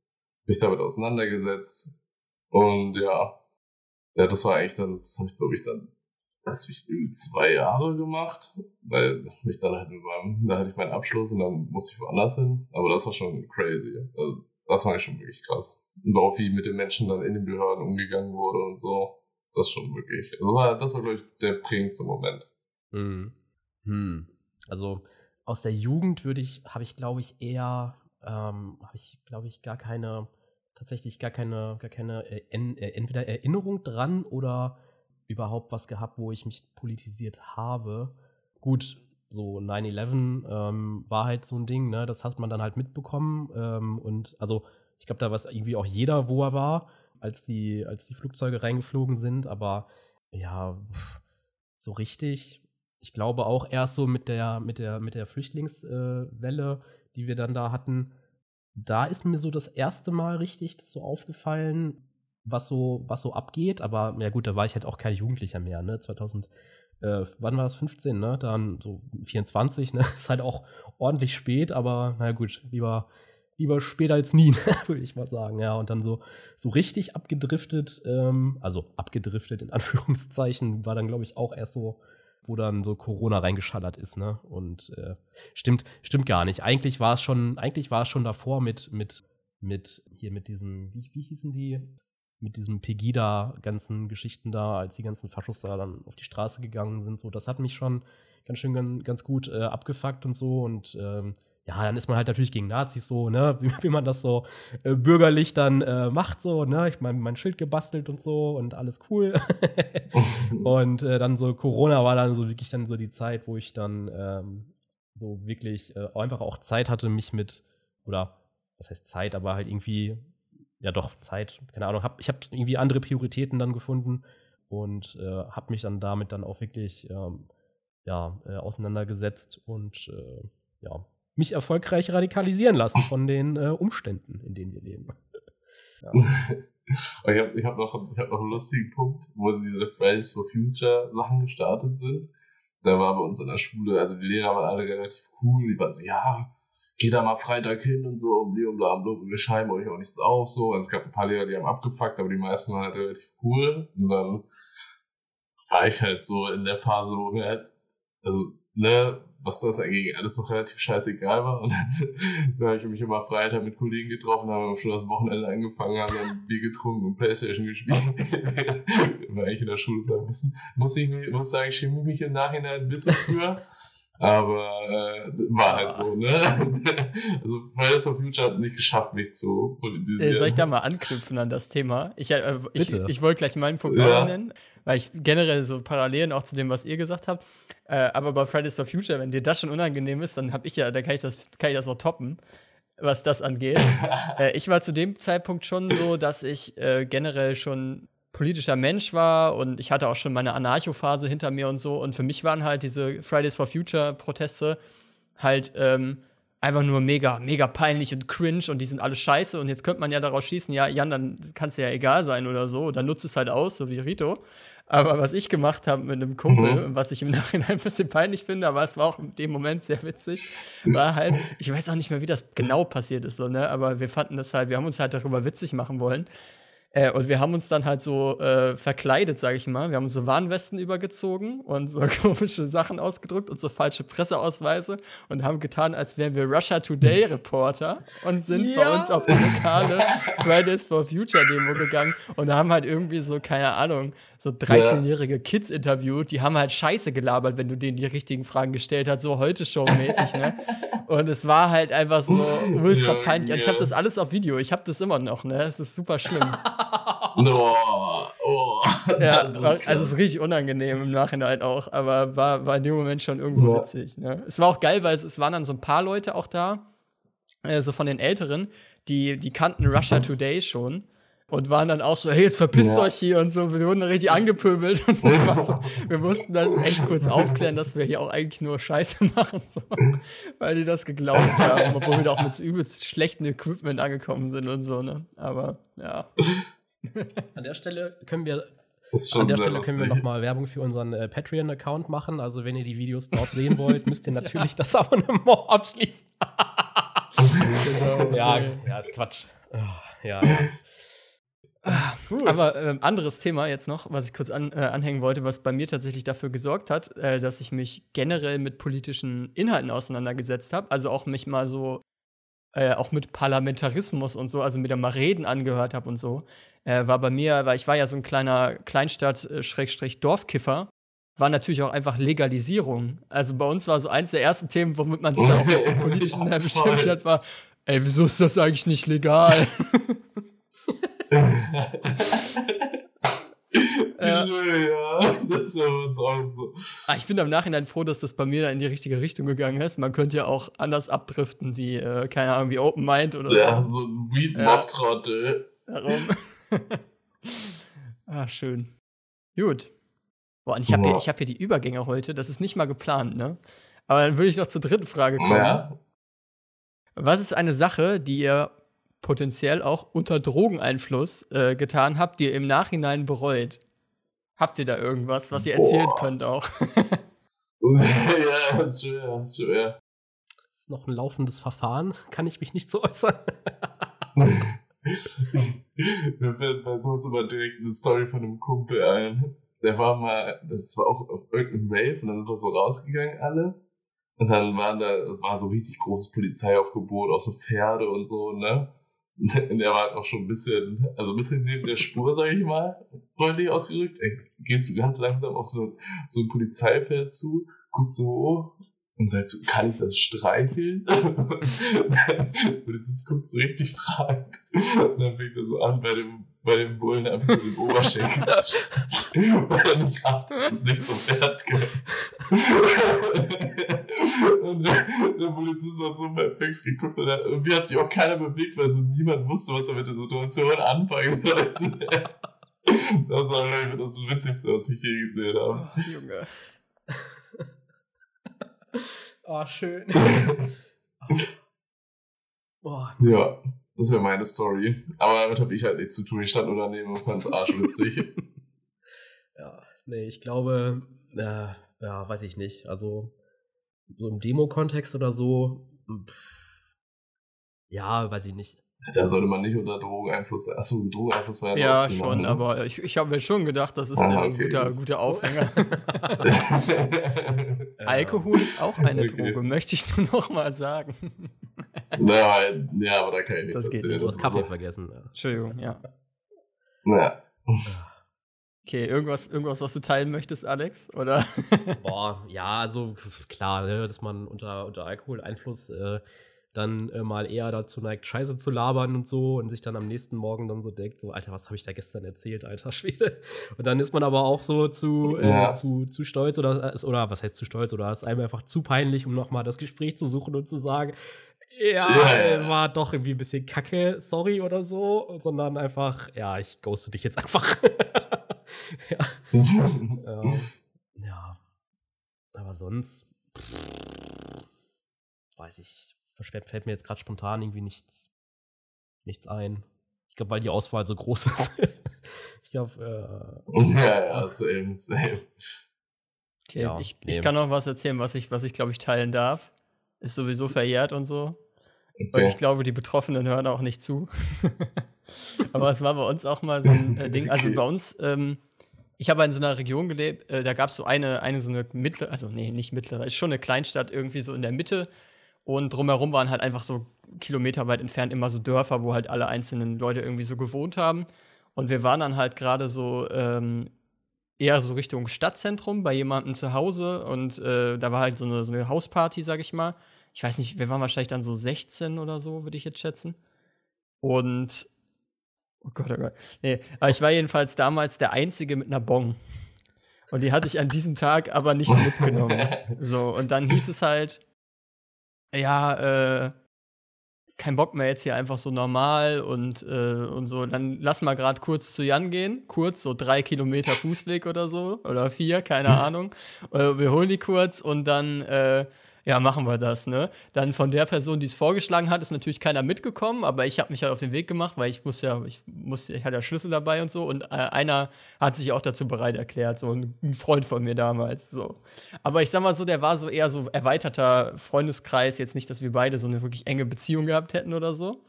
Speaker 2: mich damit auseinandergesetzt. Und ja, ja, das war eigentlich dann, das habe ich, glaube ich, dann das habe ich irgendwie zwei Jahre gemacht, weil ich dann halt beim, da hatte ich meinen Abschluss und dann musste ich woanders hin. Aber das war schon crazy. Also, das war schon wirklich krass. Und auch wie mit den Menschen dann in den Behörden umgegangen wurde und so. Das schon wirklich. Also das war, glaube ich, der prägendste Moment.
Speaker 1: Hm. Hm. Also aus der Jugend würde ich, habe ich, glaube ich, eher, ähm, habe ich, glaube ich, gar keine, tatsächlich gar keine, gar keine, äh, äh, entweder Erinnerung dran oder überhaupt was gehabt, wo ich mich politisiert habe. Gut, so 9-11 ähm, war halt so ein Ding, ne? Das hat man dann halt mitbekommen. Ähm, und also, ich glaube, da war es irgendwie auch jeder, wo er war, als die, als die Flugzeuge reingeflogen sind. Aber ja, so richtig. Ich glaube auch erst so mit der, mit der, mit der Flüchtlingswelle, äh, die wir dann da hatten, da ist mir so das erste Mal richtig so aufgefallen, was so, was so abgeht. Aber ja gut, da war ich halt auch kein Jugendlicher mehr, ne? 2000, äh, wann war das? 15, ne? Dann so 24, <laughs> ne? Ist halt auch ordentlich spät, aber na gut, lieber, lieber später als nie, <laughs> würde ich mal sagen. Ja, und dann so, so richtig abgedriftet, ähm, also abgedriftet in <laughs> Anführungszeichen, war dann, glaube ich, auch erst so, wo dann so Corona reingeschallert ist, ne? Und äh, stimmt, stimmt gar nicht. Eigentlich war es schon, eigentlich war es schon davor mit, mit, mit, hier mit diesem, wie, wie hießen die? mit diesem Pegida-ganzen Geschichten da, als die ganzen Faschos da dann auf die Straße gegangen sind, so, das hat mich schon ganz schön ganz, ganz gut äh, abgefuckt und so. Und ähm, ja, dann ist man halt natürlich gegen Nazis so, ne, <laughs> wie, wie man das so äh, bürgerlich dann äh, macht, so, ne, ich meine, mein Schild gebastelt und so und alles cool. <laughs> und äh, dann so Corona war dann so wirklich dann so die Zeit, wo ich dann ähm, so wirklich äh, einfach auch Zeit hatte, mich mit, oder was heißt Zeit, aber halt irgendwie ja doch Zeit, keine Ahnung, hab, ich habe irgendwie andere Prioritäten dann gefunden und äh, habe mich dann damit dann auch wirklich ähm, ja, äh, auseinandergesetzt und ja, mich erfolgreich radikalisieren lassen von den äh, Umständen, in denen wir leben. <laughs>
Speaker 2: ja. ich habe ich hab noch, hab noch einen lustigen Punkt, wo diese Fridays for Future Sachen gestartet sind. Da war bei uns in der Schule, also die Lehrer waren alle relativ cool, die waren so, ja, geht da mal Freitag hin und so, und bla bla wir schreiben euch auch nichts auf, so. Also es gab ein paar Lehrer, die haben abgefuckt, aber die meisten waren halt relativ cool. Und dann war ich halt so in der Phase, wo wir halt, also, ne, was das eigentlich alles noch relativ scheißegal war. Und dann, <laughs> dann habe ich mich immer Freitag mit Kollegen getroffen, haben schon das Wochenende angefangen, haben dann Bier getrunken und Playstation gespielt. <laughs> war eigentlich in der Schule sagen müssen. Muss ich muss sagen, ich schäme mich im Nachhinein ein bisschen früher. Aber äh, war halt so, ne? <laughs> also Fridays for Future hat nicht geschafft, mich zu
Speaker 3: politisieren. Soll ich da mal anknüpfen an das Thema? Ich, äh, ich, ich wollte gleich meinen Punkt ja. nennen, weil ich generell so Parallelen auch zu dem, was ihr gesagt habt. Äh, aber bei Fridays for Future, wenn dir das schon unangenehm ist, dann habe ich ja, dann kann ich das, kann ich das noch toppen, was das angeht. <laughs> äh, ich war zu dem Zeitpunkt schon so, dass ich äh, generell schon politischer Mensch war und ich hatte auch schon meine Anarcho-Phase hinter mir und so. Und für mich waren halt diese Fridays for Future-Proteste halt ähm, einfach nur mega, mega peinlich und cringe und die sind alle scheiße. Und jetzt könnte man ja daraus schließen, ja, Jan, dann kann es ja egal sein oder so. Dann nutzt es halt aus, so wie Rito. Aber was ich gemacht habe mit einem Kumpel, mhm. was ich im Nachhinein <laughs> ein bisschen peinlich finde, aber es war auch in dem Moment sehr witzig, war halt, ich weiß auch nicht mehr, wie das genau passiert ist, so, ne? Aber wir fanden das halt, wir haben uns halt darüber witzig machen wollen. Äh, und wir haben uns dann halt so äh, verkleidet, sag ich mal. Wir haben so Warnwesten übergezogen und so <laughs> komische Sachen ausgedruckt und so falsche Presseausweise und haben getan, als wären wir Russia Today Reporter und sind ja. bei uns auf die lokale Fridays for Future Demo gegangen und haben halt irgendwie so, keine Ahnung, so 13-jährige Kids interviewt, die haben halt Scheiße gelabert, wenn du denen die richtigen Fragen gestellt hast, so heute Show-mäßig, ne? <laughs> Und es war halt einfach so ultra peinlich. Und ich habe das alles auf Video, ich habe das immer noch, ne? Es ist super schlimm. <laughs> oh, oh, ja, also es ist richtig unangenehm im Nachhinein auch, aber war, war in dem Moment schon irgendwo ja. witzig. Ne? Es war auch geil, weil es, es waren dann so ein paar Leute auch da, äh, so von den Älteren, die, die kannten Russia <clears throat> Today schon und waren dann auch so, hey, jetzt verpisst ja. euch hier und so. Wir wurden dann richtig angepöbelt und das war so, wir mussten dann echt kurz aufklären, dass wir hier auch eigentlich nur Scheiße machen, so, weil die das geglaubt haben, obwohl wir da auch mit so übelst schlechtem Equipment angekommen sind und so, ne? Aber ja.
Speaker 1: An der Stelle können wir an der Stelle können wir nochmal Werbung für unseren äh, Patreon-Account machen. Also, wenn ihr die Videos dort sehen wollt, müsst ihr <laughs> natürlich ja. das Abonnement abschließen. <laughs> genau, ja, ja, ist Quatsch. Ja, ja.
Speaker 3: Ah, aber äh, anderes Thema jetzt noch, was ich kurz an, äh, anhängen wollte, was bei mir tatsächlich dafür gesorgt hat, äh, dass ich mich generell mit politischen Inhalten auseinandergesetzt habe. Also auch mich mal so, äh, auch mit Parlamentarismus und so, also mir da mal Reden angehört habe und so. Äh, war bei mir, weil ich war ja so ein kleiner Kleinstadt-Dorfkiffer, war natürlich auch einfach Legalisierung. Also bei uns war so eins der ersten Themen, womit man sich dann auch <laughs> jetzt im politischen beschäftigt hat, war, ey, wieso ist das eigentlich nicht legal? <laughs> ja. ja, das war uns auch so. Ah, ich bin im Nachhinein froh, dass das bei mir da in die richtige Richtung gegangen ist. Man könnte ja auch anders abdriften, wie, äh, keine Ahnung, wie Open Mind oder
Speaker 2: ja, so. ein Weed-Mob-Trottel.
Speaker 3: Darum. <laughs> ah, schön. Gut. Boah, und ich habe hier, hab hier die Übergänge heute. Das ist nicht mal geplant, ne? Aber dann würde ich noch zur dritten Frage kommen. Ja. Was ist eine Sache, die ihr potenziell auch unter Drogeneinfluss äh, getan habt, die ihr im Nachhinein bereut? Habt ihr da irgendwas, was ihr erzählen Boah. könnt auch? <laughs>
Speaker 2: ja, das ist schwer, das ist schwer.
Speaker 1: Das ist noch ein laufendes Verfahren, kann ich mich nicht so äußern. <laughs>
Speaker 2: Mir fällt bei sowas immer direkt eine Story von einem Kumpel ein. Der war mal, das war auch auf irgendeinem Rave und dann sind wir so rausgegangen alle. Und dann waren da, es war so richtig großes Polizeiaufgebot, auch so Pferde und so, ne? <laughs> der war auch schon ein bisschen, also ein bisschen neben der Spur, sag ich mal, freundlich ausgerückt. Er geht so ganz langsam auf so, so ein Polizeipferd zu, guckt so und sagt so, kann ich das streicheln? <laughs> der Polizist guckt so richtig fragend. Und dann fängt er so an, bei dem, bei dem Bullen einfach so den Oberschenkel <laughs> weil er nicht rafft, dass es nicht zum Pferd gehört. und der, der, Polizist hat so perplex geguckt und irgendwie hat sich auch keiner bewegt, weil so niemand wusste, was er mit der Situation anfangen sollte. Das war, glaube ich, das Witzigste, was ich je gesehen habe. Oh, Junge.
Speaker 3: Oh, schön. <laughs>
Speaker 2: oh. Ja, das wäre meine Story. Aber damit habe ich halt nichts zu tun. Ich stand nur daneben und fand es arschwitzig. <laughs>
Speaker 1: ja, nee, ich glaube, äh, ja, weiß ich nicht. Also, so im Demo-Kontext oder so, pff, Ja, weiß ich nicht.
Speaker 2: Da sollte man nicht unter Drogeneinfluss. Achso, Drogeneinfluss war
Speaker 3: ja Ja, schon, ne? aber ich, ich habe mir schon gedacht, das ist ah, ja ein guter, guter Aufhänger. <laughs> Alkohol ist auch eine okay. Droge, möchte ich nur noch mal sagen.
Speaker 2: Ja, ja, aber da kann ich nicht
Speaker 1: das erzählen. Geht nicht. Du hast Kaffee vergessen. Ja.
Speaker 3: Entschuldigung, ja.
Speaker 2: Ja. <laughs>
Speaker 3: Okay, irgendwas, irgendwas, was du teilen möchtest, Alex? Oder? <laughs>
Speaker 1: Boah, ja, also klar, ne, dass man unter, unter Alkoholeinfluss äh, dann äh, mal eher dazu neigt, Scheiße zu labern und so und sich dann am nächsten Morgen dann so denkt, so, Alter, was habe ich da gestern erzählt, alter <laughs> Schwede. Und dann ist man aber auch so zu, äh, ja. zu, zu stolz oder, oder was heißt zu stolz oder ist einem einfach zu peinlich, um nochmal das Gespräch zu suchen und zu sagen, ja, yeah. war doch irgendwie ein bisschen kacke, sorry oder so, sondern einfach, ja, ich ghoste dich jetzt einfach. <laughs> ja. <laughs> ja. ja. Aber sonst, pff, weiß ich, fällt mir jetzt gerade spontan irgendwie nichts, nichts ein. Ich glaube, weil die Auswahl so groß <laughs> ist. ich glaube,
Speaker 2: äh, ja, ja, same, same.
Speaker 3: Okay, ja, ich, ich kann noch was erzählen, was ich, was ich glaube ich teilen darf. Ist sowieso verjährt und so. Okay. Und ich glaube, die Betroffenen hören auch nicht zu. <laughs> Aber es war bei uns auch mal so ein äh, Ding. Also bei uns, ähm, ich habe in so einer Region gelebt, äh, da gab es so eine, eine so eine mittlere, also nee, nicht mittlere, ist schon eine Kleinstadt irgendwie so in der Mitte und drumherum waren halt einfach so kilometerweit entfernt immer so Dörfer, wo halt alle einzelnen Leute irgendwie so gewohnt haben. Und wir waren dann halt gerade so ähm, eher so Richtung Stadtzentrum bei jemandem zu Hause und äh, da war halt so eine, so eine Hausparty, sag ich mal. Ich weiß nicht, wir waren wahrscheinlich dann so 16 oder so, würde ich jetzt schätzen. Und oh Gott, oh Gott. Nee, aber ich war jedenfalls damals der Einzige mit einer Bong. Und die hatte ich an diesem Tag aber nicht mitgenommen. <laughs> So, und dann hieß es halt, ja, äh, kein Bock mehr jetzt hier einfach so normal und, äh, und so, dann lass mal gerade kurz zu Jan gehen. Kurz, so drei Kilometer Fußweg oder so. Oder vier, keine <laughs> Ahnung. Äh, wir holen die kurz und dann äh, ja, machen wir das, ne? Dann von der Person, die es vorgeschlagen hat, ist natürlich keiner mitgekommen, aber ich habe mich halt auf den Weg gemacht, weil ich musste ja, ich musste, ich hatte ja Schlüssel dabei und so und äh, einer hat sich auch dazu bereit erklärt, so ein, ein, Freund von mir damals, so. Aber ich sag mal so, der war so eher so erweiterter Freundeskreis, jetzt nicht, dass wir beide so eine wirklich enge Beziehung gehabt hätten oder so.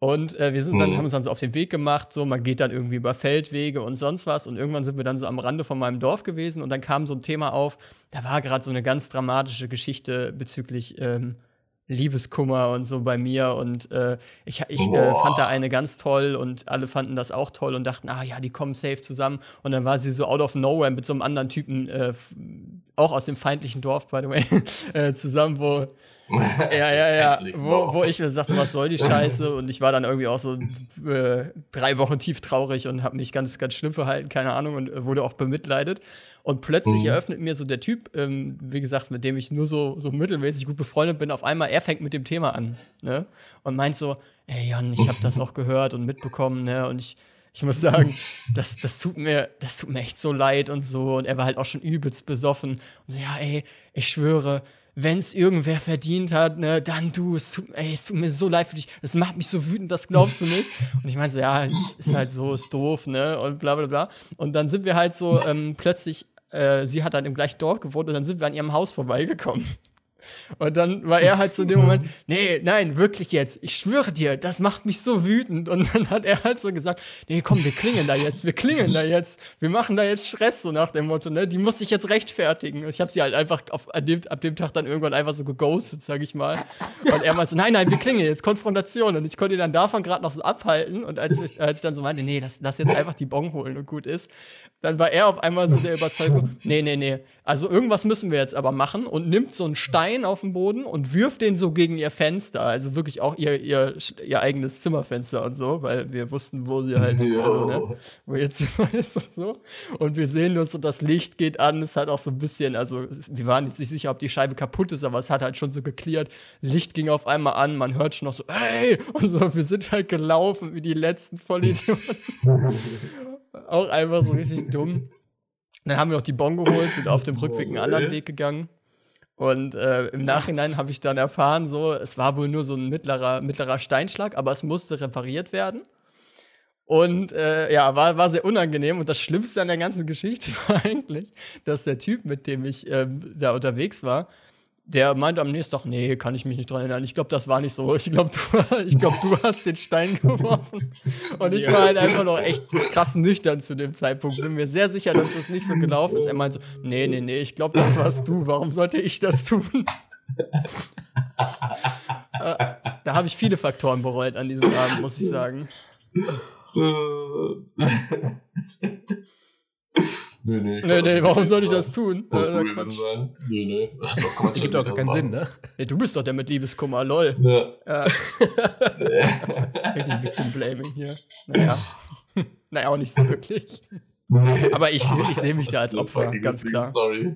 Speaker 3: Und äh, wir sind dann, mhm. haben uns dann so auf den Weg gemacht, so man geht dann irgendwie über Feldwege und sonst was. Und irgendwann sind wir dann so am Rande von meinem Dorf gewesen und dann kam so ein Thema auf, da war gerade so eine ganz dramatische Geschichte bezüglich ähm, Liebeskummer und so bei mir. Und äh, ich, ich äh, fand da eine ganz toll und alle fanden das auch toll und dachten, ah ja, die kommen safe zusammen. Und dann war sie so out of nowhere mit so einem anderen Typen, äh, auch aus dem feindlichen Dorf, by the way, <laughs> äh, zusammen, wo <laughs> ja, ja, ja. Wo, wo ich mir sagte, was soll die Scheiße? Und ich war dann irgendwie auch so äh, drei Wochen tief traurig und habe mich ganz, ganz schlimm verhalten, keine Ahnung, und äh, wurde auch bemitleidet. Und plötzlich mhm. eröffnet mir so der Typ, ähm, wie gesagt, mit dem ich nur so, so mittelmäßig gut befreundet bin, auf einmal, er fängt mit dem Thema an, ne? Und meint so, ey Jan, ich habe das auch gehört und mitbekommen, ne? Und ich, ich muss sagen, das, das, tut mir, das tut mir echt so leid und so. Und er war halt auch schon übelst besoffen. Und so, ja, ey, ich schwöre, wenn es irgendwer verdient hat, ne, dann du, es tut, ey, es tut mir so leid für dich, es macht mich so wütend, das glaubst du nicht. <laughs> Und ich meine so, ja, es ist halt so, ist doof, ne, und bla bla bla. Und dann sind wir halt so ähm, plötzlich, äh, sie hat dann im gleichen Dorf gewohnt und dann sind wir an ihrem Haus vorbeigekommen. Und dann war er halt so in dem Moment, nee, nein, wirklich jetzt, ich schwöre dir, das macht mich so wütend. Und dann hat er halt so gesagt, nee, komm, wir klingen da jetzt, wir klingen da jetzt, wir machen da jetzt Stress, so nach dem Motto, ne, die muss sich jetzt rechtfertigen. Und ich habe sie halt einfach auf, ab, dem, ab dem Tag dann irgendwann einfach so geghostet, sag ich mal. Und er meinte so, nein, nein, wir klingen jetzt, Konfrontation. Und ich konnte ihn dann davon gerade noch so abhalten. Und als, als ich dann so meinte, nee, lass, lass jetzt einfach die Bon holen und gut ist, dann war er auf einmal so der Überzeugung, nee, nee, nee, also irgendwas müssen wir jetzt aber machen und nimmt so einen Stein auf den Boden und wirft den so gegen ihr Fenster, also wirklich auch ihr, ihr, ihr eigenes Zimmerfenster und so, weil wir wussten, wo sie halt, <laughs> also, ne, wo ihr Zimmer <laughs> ist und so. Und wir sehen nur so, das Licht geht an, es hat auch so ein bisschen, also wir waren jetzt nicht sicher, ob die Scheibe kaputt ist, aber es hat halt schon so geklärt. Licht ging auf einmal an, man hört schon noch so, hey! Und so, wir sind halt gelaufen wie die letzten Vollidioten. <laughs> auch einfach so richtig dumm. Dann haben wir noch die Bon geholt, sind auf dem <laughs> Rückweg einen anderen Weg gegangen. Und äh, im Nachhinein habe ich dann erfahren, so, es war wohl nur so ein mittlerer, mittlerer Steinschlag, aber es musste repariert werden. Und äh, ja, war, war sehr unangenehm. Und das Schlimmste an der ganzen Geschichte <laughs> war eigentlich, dass der Typ, mit dem ich äh, da unterwegs war, der meinte am nächsten Tag, nee, kann ich mich nicht dran erinnern. Ich glaube, das war nicht so. Ich glaube, du, <laughs> glaub, du hast den Stein <laughs> geworfen. Und ich ja. war halt einfach noch echt krass nüchtern zu dem Zeitpunkt. Bin mir sehr sicher, dass das nicht so gelaufen ist. Er meinte so, nee, nee, nee, ich glaube, das warst du. Warum sollte ich das tun? <laughs> äh, da habe ich viele Faktoren bereut an diesem Abend, muss ich sagen.
Speaker 2: Nee, nee.
Speaker 3: Nee, nee, warum soll ich das tun? Äh,
Speaker 2: sein. Nee, nee. <laughs> Das ist doch Quatsch.
Speaker 1: Das <laughs> gibt doch gar keinen Sinn, ne?
Speaker 3: Nee, du bist doch der mit Liebeskummer, lol.
Speaker 2: Ja.
Speaker 3: Äh, <laughs> Richtig Victim Blaming hier. Naja. naja, auch nicht so wirklich.
Speaker 2: Nee.
Speaker 3: Aber ich, ich sehe mich da als Opfer, ganz klar.
Speaker 2: Sorry.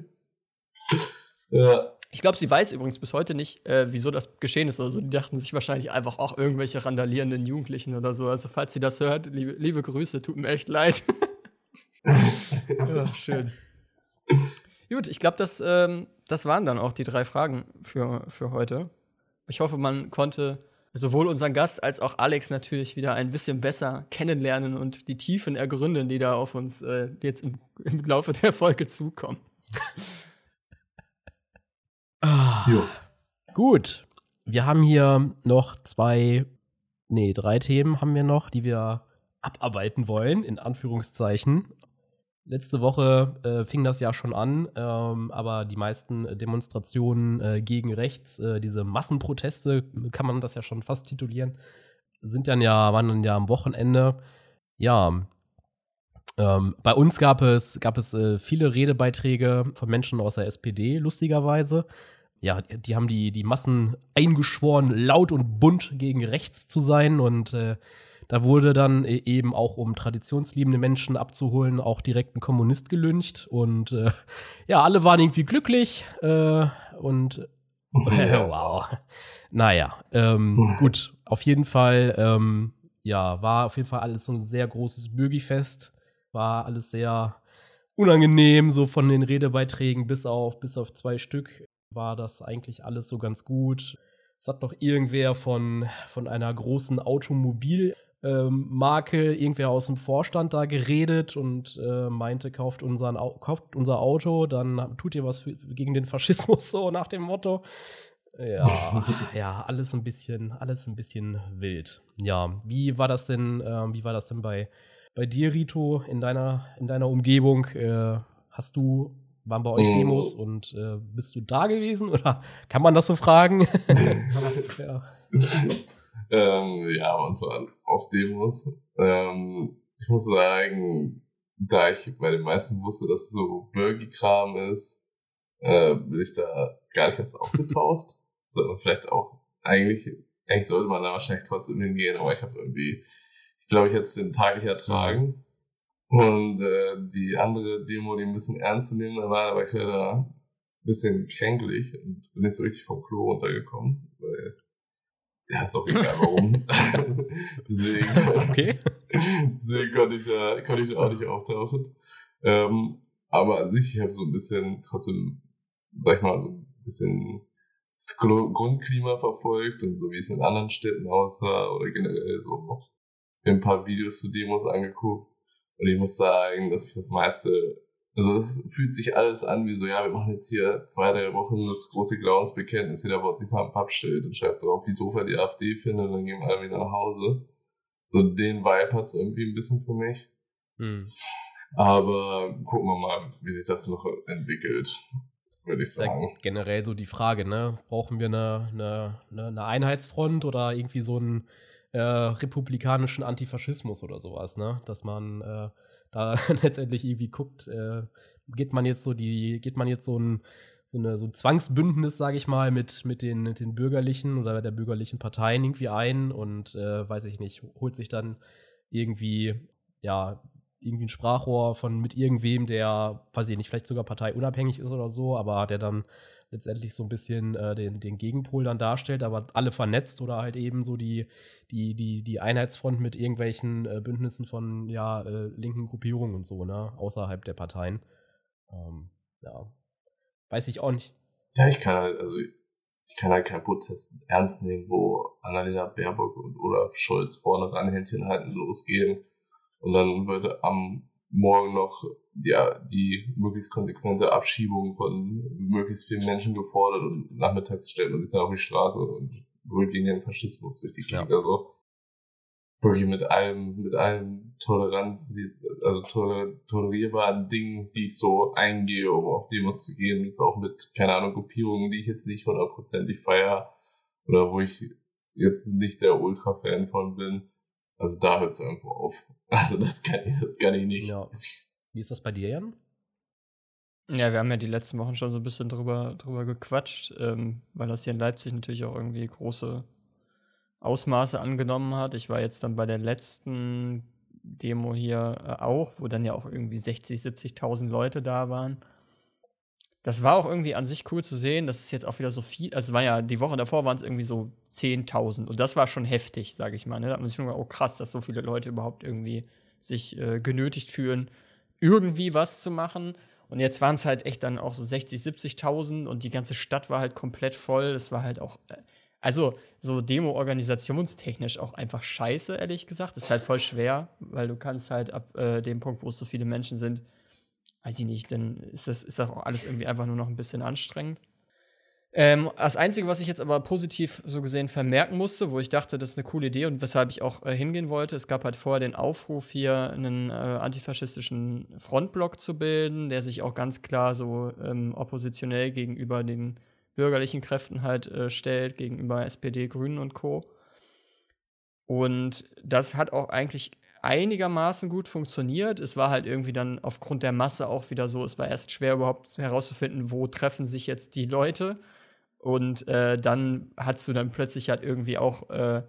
Speaker 2: Ja.
Speaker 3: Ich glaube, sie weiß übrigens bis heute nicht, äh, wieso das geschehen ist. Also, die dachten sich wahrscheinlich einfach auch irgendwelche randalierenden Jugendlichen oder so. Also, falls sie das hört, liebe, liebe Grüße, tut mir echt leid. Ja, schön. Gut, ich glaube, das, ähm, das waren dann auch die drei Fragen für, für heute. Ich hoffe, man konnte sowohl unseren Gast als auch Alex natürlich wieder ein bisschen besser kennenlernen und die Tiefen ergründen, die da auf uns äh, jetzt im, im Laufe der Folge zukommen.
Speaker 1: ah, gut. Wir haben hier noch zwei, nee, drei Themen haben wir noch, die wir abarbeiten wollen, in Anführungszeichen. Letzte Woche äh, fing das ja schon an, ähm, aber die meisten Demonstrationen äh, gegen rechts, äh, diese Massenproteste, kann man das ja schon fast titulieren, sind dann ja, waren dann ja am Wochenende. Ja, ähm, bei uns gab es, gab es äh, viele Redebeiträge von Menschen aus der SPD, lustigerweise. Ja, die haben die, die Massen eingeschworen, laut und bunt gegen rechts zu sein und äh, da wurde dann e-, eben auch, um traditionsliebende Menschen abzuholen, auch direkt ein Kommunist gelüncht. Und äh, ja, alle waren irgendwie glücklich. Äh, und <laughs> <laughs> wow. Naja, ähm, <laughs> gut, auf jeden Fall, ähm, ja, war auf jeden Fall alles so ein sehr großes Bürgifest. War alles sehr unangenehm, so von den Redebeiträgen bis auf, bis auf zwei Stück war das eigentlich alles so ganz gut. Es hat noch irgendwer von, von einer großen Automobil- ähm, Marke irgendwer aus dem Vorstand da geredet und äh, meinte, kauft, unseren, kauft unser Auto, dann tut ihr was für, gegen den Faschismus, <laughs> so nach dem Motto. Ja, <laughs> ja, alles ein bisschen, alles ein bisschen wild. Ja, wie war das denn, äh, wie war das denn bei, bei dir, Rito, in deiner, in deiner Umgebung? Äh, hast du, waren bei euch mhm. Demos und äh, bist du da gewesen oder <laughs> kann man das so fragen?
Speaker 2: ja. Ähm, ja, und zwar auch Demos. Ähm, ich muss sagen, da ich bei den meisten wusste, dass es so Burgi-Kram ist, äh, bin ich da gar nicht erst aufgetaucht. <laughs> Sondern vielleicht auch, eigentlich, eigentlich sollte man da wahrscheinlich trotzdem hingehen, aber ich habe irgendwie, ich glaube, ich hätte es den Tag nicht ertragen. Und äh, die andere Demo, die ein bisschen ernst zu nehmen war, aber ich leider ein bisschen kränklich und bin nicht so richtig vom Klo runtergekommen, weil ja, ist auch egal warum. <laughs> deswegen,
Speaker 1: okay.
Speaker 2: deswegen konnte ich, da, konnte ich auch nicht auftauchen. Ähm, aber an sich, ich habe so ein bisschen trotzdem, sag ich mal, so ein bisschen das Grundklima verfolgt und so wie es in anderen Städten aussah oder generell so ein paar Videos zu Demos angeguckt. Und ich muss sagen, dass mich das meiste also es fühlt sich alles an wie so, ja, wir machen jetzt hier zwei, drei Wochen das große Glaubensbekenntnis, jeder baut sich mal ein Pappschild und schreibt drauf, wie doof er die AfD findet und dann gehen wir alle wieder nach Hause. So den Vibe hat's irgendwie ein bisschen für mich. Hm. Aber gucken wir mal, wie sich das noch entwickelt, würde ich sagen.
Speaker 1: generell so die Frage, ne? Brauchen wir eine, eine, eine Einheitsfront oder irgendwie so einen äh, republikanischen Antifaschismus oder sowas, ne? Dass man äh, da <laughs> letztendlich irgendwie guckt, äh, geht man jetzt so die, geht man jetzt so ein, so, eine, so ein Zwangsbündnis, sage ich mal, mit, mit, den, mit den bürgerlichen oder der bürgerlichen Parteien irgendwie ein und äh, weiß ich nicht, holt sich dann irgendwie, ja, irgendwie ein Sprachrohr von mit irgendwem, der, weiß ich nicht, vielleicht sogar parteiunabhängig ist oder so, aber der dann letztendlich so ein bisschen äh, den, den Gegenpol dann darstellt, aber alle vernetzt oder halt eben so die, die, die, die Einheitsfront mit irgendwelchen äh, Bündnissen von ja, äh, linken Gruppierungen und so, ne, außerhalb der Parteien. Ähm, ja. Weiß ich auch nicht.
Speaker 2: Ja, ich kann halt, also ich kann halt keinen Protest ernst nehmen, wo Annalena Baerbock und Olaf Scholz vorne ran Händchen halten losgehen und dann wird am morgen noch ja, die möglichst konsequente Abschiebung von möglichst vielen Menschen gefordert und nachmittags stellt man sich dann auf die Straße und brüllt gegen den Faschismus durch die Gegend. Ja. Also wirklich mit allem, mit allem Toleranz, also tolerierbaren Dingen, die ich so eingehe, um auf Demos zu gehen, jetzt auch mit, keine Ahnung, Gruppierungen, die ich jetzt nicht hundertprozentig feier oder wo ich jetzt nicht der Ultra-Fan von bin. Also da hört es einfach auf. <laughs> Also das kann ich, das kann ich nicht. Ja.
Speaker 1: Wie ist das bei dir, Jan?
Speaker 3: Ja, wir haben ja die letzten Wochen schon so ein bisschen drüber, drüber gequatscht, ähm, weil das hier in Leipzig natürlich auch irgendwie große Ausmaße angenommen hat. Ich war jetzt dann bei der letzten Demo hier äh, auch, wo dann ja auch irgendwie 60, 70.000 Leute da waren. Das war auch irgendwie an sich cool zu sehen. Das ist jetzt auch wieder so viel. Also, war ja die Woche davor waren es irgendwie so 10.000. Und das war schon heftig, sage ich mal. Ne? Da hat man sich schon gedacht, oh krass, dass so viele Leute überhaupt irgendwie sich äh, genötigt fühlen, irgendwie was zu machen. Und jetzt waren es halt echt dann auch so 60, 70.000 und die ganze Stadt war halt komplett voll. Es war halt auch, äh, also so Demo-organisationstechnisch auch einfach scheiße, ehrlich gesagt. ist halt voll schwer, weil du kannst halt ab äh, dem Punkt, wo es so viele Menschen sind, weiß ich nicht, dann ist das, ist das auch alles irgendwie einfach nur noch ein bisschen anstrengend. Ähm, das Einzige, was ich jetzt aber positiv so gesehen vermerken musste, wo ich dachte, das ist eine coole Idee und weshalb ich auch äh, hingehen wollte, es gab halt vorher den Aufruf, hier einen äh, antifaschistischen Frontblock zu bilden, der sich auch ganz klar so ähm, oppositionell gegenüber den bürgerlichen Kräften halt äh, stellt, gegenüber SPD, Grünen und Co. Und das hat auch eigentlich einigermaßen gut funktioniert. Es war halt irgendwie dann aufgrund der Masse auch wieder so, es war erst schwer überhaupt herauszufinden, wo treffen sich jetzt die Leute. Und äh, dann hast du dann plötzlich halt irgendwie auch, äh,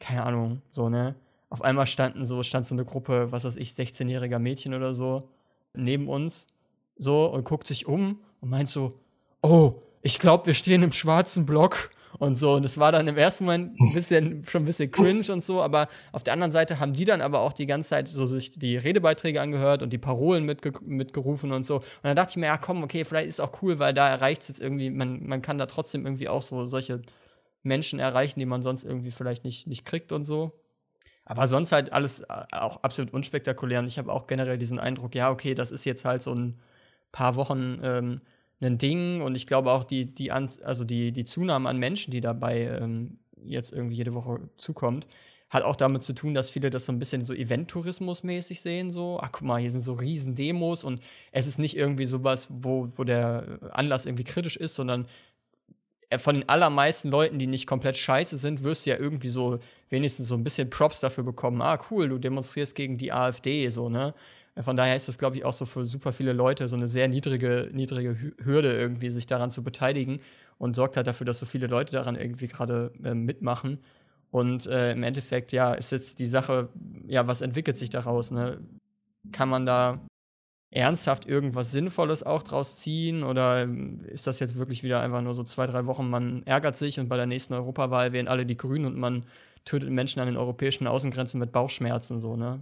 Speaker 3: keine Ahnung, so, ne? Auf einmal standen so, stand so eine Gruppe, was weiß ich, 16-jähriger Mädchen oder so, neben uns, so, und guckt sich um und meint so, oh, ich glaube, wir stehen im schwarzen Block und so. Und es war dann im ersten Moment ein bisschen, schon ein bisschen cringe und so, aber auf der anderen Seite haben die dann aber auch die ganze Zeit so sich die Redebeiträge angehört und die Parolen mitge mitgerufen und so. Und dann dachte ich mir, ja komm, okay, vielleicht ist auch cool, weil da erreicht es jetzt irgendwie, man, man kann da trotzdem irgendwie auch so solche Menschen erreichen, die man sonst irgendwie vielleicht nicht, nicht kriegt und so. Aber sonst halt alles äh, auch absolut unspektakulär. Und ich habe auch generell diesen Eindruck, ja, okay, das ist jetzt halt so ein paar Wochen ähm, ein Ding und ich glaube auch die, die, an, also die, die Zunahme an Menschen, die dabei ähm, jetzt irgendwie jede Woche zukommt, hat auch damit zu tun, dass viele das so ein bisschen so Event-Tourismus-mäßig sehen, so, ach guck mal, hier sind so riesen Demos und es ist nicht irgendwie sowas, wo, wo der Anlass irgendwie kritisch ist, sondern äh, von den allermeisten Leuten, die nicht komplett scheiße sind, wirst du ja irgendwie so wenigstens so ein bisschen Props dafür bekommen. Ah, cool, du demonstrierst gegen die AfD, so, ne? Von daher ist das, glaube ich, auch so für super viele Leute so eine sehr niedrige, niedrige Hürde, irgendwie sich daran zu beteiligen und sorgt halt dafür, dass so viele Leute daran irgendwie gerade äh, mitmachen. Und äh, im Endeffekt, ja, ist jetzt die Sache, ja, was entwickelt sich daraus? Ne? Kann man da ernsthaft irgendwas Sinnvolles auch draus ziehen? Oder ähm, ist das jetzt wirklich wieder einfach nur so zwei, drei Wochen, man ärgert sich und bei der nächsten Europawahl wählen alle die Grünen und man tötet Menschen an den europäischen Außengrenzen mit Bauchschmerzen, so, ne?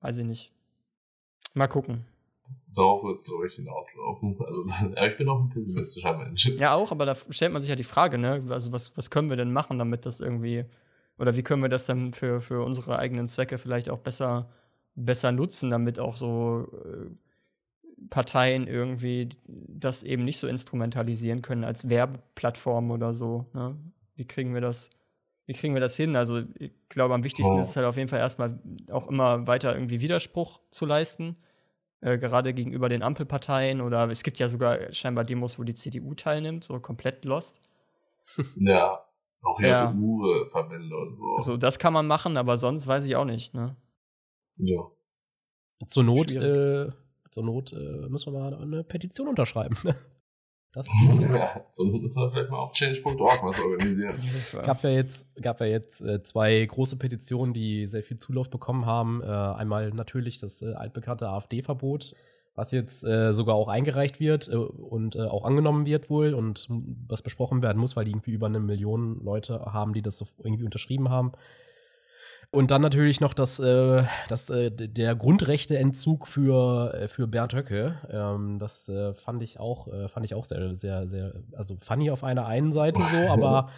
Speaker 3: Weiß ich nicht. Mal gucken.
Speaker 2: Darauf wird es, glaube ich, hinauslaufen. Also, ich bin auch ein pessimistischer Mensch.
Speaker 3: Ja, auch, aber da stellt man sich ja die Frage, ne? Also, was, was können wir denn machen, damit das irgendwie, oder wie können wir das dann für, für unsere eigenen Zwecke vielleicht auch besser, besser nutzen, damit auch so äh, Parteien irgendwie das eben nicht so instrumentalisieren können als Werbeplattform oder so. Ne? Wie kriegen wir das? Wie kriegen wir das hin? Also, ich glaube, am wichtigsten oh. ist halt auf jeden Fall erstmal auch immer weiter irgendwie Widerspruch zu leisten. Äh, gerade gegenüber den Ampelparteien oder es gibt ja sogar scheinbar Demos, wo die CDU teilnimmt, so komplett lost. <laughs>
Speaker 2: Ja, auch ja, EU-Verbände und so.
Speaker 3: Also, das kann man machen, aber sonst weiß ich auch nicht, ne?
Speaker 2: Ja.
Speaker 1: Zur Not, äh, zur Not äh, müssen wir mal eine Petition unterschreiben. <laughs>
Speaker 2: Das <laughs> ja, so müssen wir vielleicht mal auf change.org was organisieren.
Speaker 1: gab ja jetzt, gab ja jetzt äh, zwei große Petitionen, die sehr viel Zulauf bekommen haben. Äh, einmal natürlich das äh, altbekannte AfD-Verbot, was jetzt äh, sogar auch eingereicht wird äh, und äh, auch angenommen wird wohl und was besprochen werden muss, weil die irgendwie über eine Million Leute haben, die das so irgendwie unterschrieben haben. Und dann natürlich noch das, äh, das, äh, der Grundrechteentzug für, äh, für Bernd Höcke. Ähm, das äh, fand ich auch, äh, fand ich auch sehr, sehr, sehr, also funny auf einer einen Seite so, <laughs> aber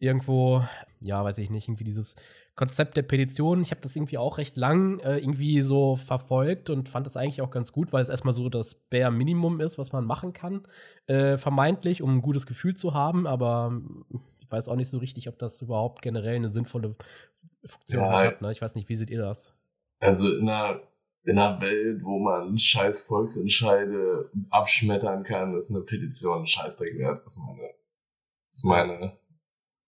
Speaker 1: irgendwo, ja, weiß ich nicht, irgendwie dieses Konzept der Petition, ich habe das irgendwie auch recht lang äh, irgendwie so verfolgt und fand das eigentlich auch ganz gut, weil es erstmal so das Bare Minimum ist, was man machen kann, äh, vermeintlich, um ein gutes Gefühl zu haben, aber ich weiß auch nicht so richtig, ob das überhaupt generell eine sinnvolle Funktion ja, hat. Ne? Ich weiß nicht, wie seht ihr das?
Speaker 2: Also in einer, in einer Welt, wo man scheiß Volksentscheide abschmettern kann, ist eine Petition ein Scheißdreck wert, ist meine, ist meine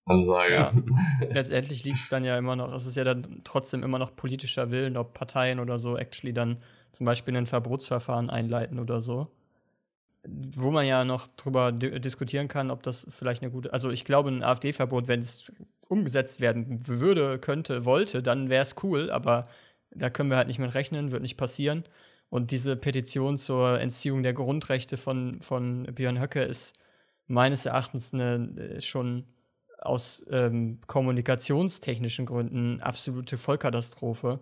Speaker 2: Ansage. Ja. <laughs>
Speaker 3: Letztendlich liegt es dann ja immer noch, es ist ja dann trotzdem immer noch politischer Willen, ob Parteien oder so actually dann zum Beispiel ein Verbotsverfahren einleiten oder so. Wo man ja noch drüber diskutieren kann, ob das vielleicht eine gute, also ich glaube, ein AfD-Verbot, wenn es umgesetzt werden würde, könnte, wollte, dann wäre es cool, aber da können wir halt nicht mit rechnen, wird nicht passieren. Und diese Petition zur Entziehung der Grundrechte von, von Björn Höcke ist meines Erachtens eine äh, schon aus ähm, kommunikationstechnischen Gründen absolute Vollkatastrophe.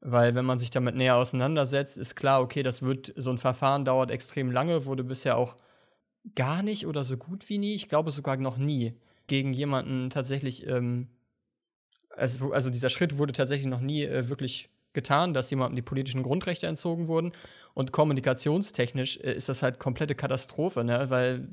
Speaker 3: Weil wenn man sich damit näher auseinandersetzt, ist klar, okay, das wird, so ein Verfahren dauert extrem lange, wurde bisher auch gar nicht oder so gut wie nie, ich glaube sogar noch nie, gegen jemanden tatsächlich, ähm, also, also dieser Schritt wurde tatsächlich noch nie äh, wirklich getan, dass jemandem die politischen Grundrechte entzogen wurden. Und kommunikationstechnisch äh, ist das halt komplette Katastrophe, ne? weil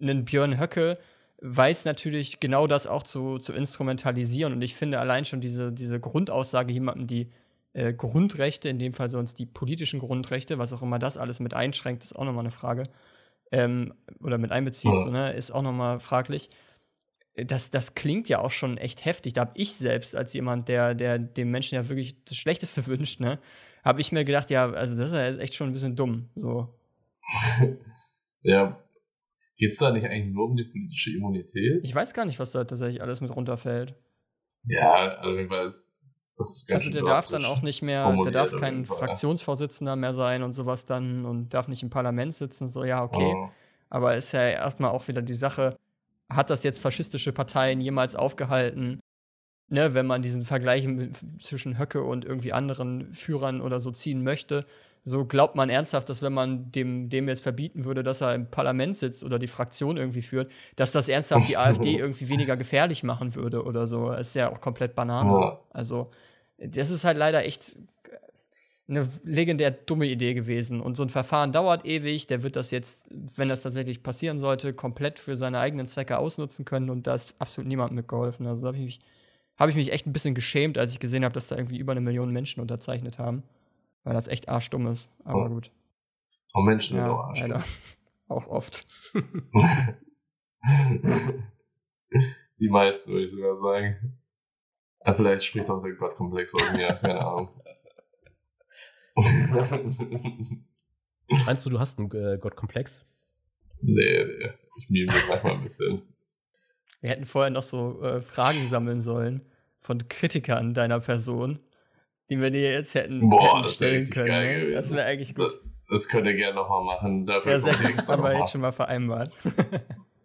Speaker 3: ein Björn Höcke weiß natürlich genau das auch zu, zu instrumentalisieren. Und ich finde allein schon diese, diese Grundaussage, jemandem die äh, Grundrechte, in dem Fall sonst die politischen Grundrechte, was auch immer das alles mit einschränkt, ist auch nochmal eine Frage. Ähm, oder mit einbezieht, ja. so, ne, ist auch nochmal fraglich. Das, das klingt ja auch schon echt heftig. Da habe ich selbst als jemand, der, der dem Menschen ja wirklich das Schlechteste <laughs> wünscht, ne, habe ich mir gedacht, ja, also das ist ja echt schon ein bisschen dumm. So. <laughs>
Speaker 2: ja, Geht es da nicht eigentlich nur um die politische Immunität?
Speaker 3: Ich weiß gar nicht, was da tatsächlich alles mit runterfällt.
Speaker 2: Ja, also. Das
Speaker 3: also der darf dann auch nicht mehr, der darf kein Fraktionsvorsitzender mehr sein und sowas dann und darf nicht im Parlament sitzen, so ja, okay. Oh. Aber ist ja erstmal auch wieder die Sache, hat das jetzt faschistische Parteien jemals aufgehalten, ne, wenn man diesen Vergleich zwischen Höcke und irgendwie anderen Führern oder so ziehen möchte, so glaubt man ernsthaft, dass wenn man dem, dem jetzt verbieten würde, dass er im Parlament sitzt oder die Fraktion irgendwie führt, dass das ernsthaft die <laughs> AfD irgendwie weniger gefährlich machen würde oder so. Das ist ja auch komplett Banane. Ja. Also, das ist halt leider echt eine legendär dumme Idee gewesen. Und so ein Verfahren dauert ewig. Der wird das jetzt, wenn das tatsächlich passieren sollte, komplett für seine eigenen Zwecke ausnutzen können. Und da ist absolut niemand mitgeholfen. Also da habe ich, mich, hab ich mich echt ein bisschen geschämt, als ich gesehen habe, dass da irgendwie über eine Million Menschen unterzeichnet haben. Weil das echt arschdumm ist. Aber oh. gut.
Speaker 2: Oh Menschen sind ja, auch arschdumm. <laughs>
Speaker 3: Auch oft. <laughs>
Speaker 2: Die meisten, würde ich sogar sagen. Ja, vielleicht spricht auch der Gottkomplex aus mir, keine Ahnung.
Speaker 1: Meinst du, du hast einen äh, Gottkomplex?
Speaker 2: Nee, nee. Ich mime mich manchmal ein bisschen.
Speaker 3: Wir hätten vorher noch so äh, Fragen sammeln sollen von Kritikern deiner Person die wir dir jetzt hätten,
Speaker 2: Boah,
Speaker 3: hätten stellen können. Geil ne? Das wäre eigentlich gut. Das,
Speaker 2: das könnt ihr gerne nochmal machen.
Speaker 3: Dafür ja, sehr. Das haben wir jetzt schon mal vereinbart.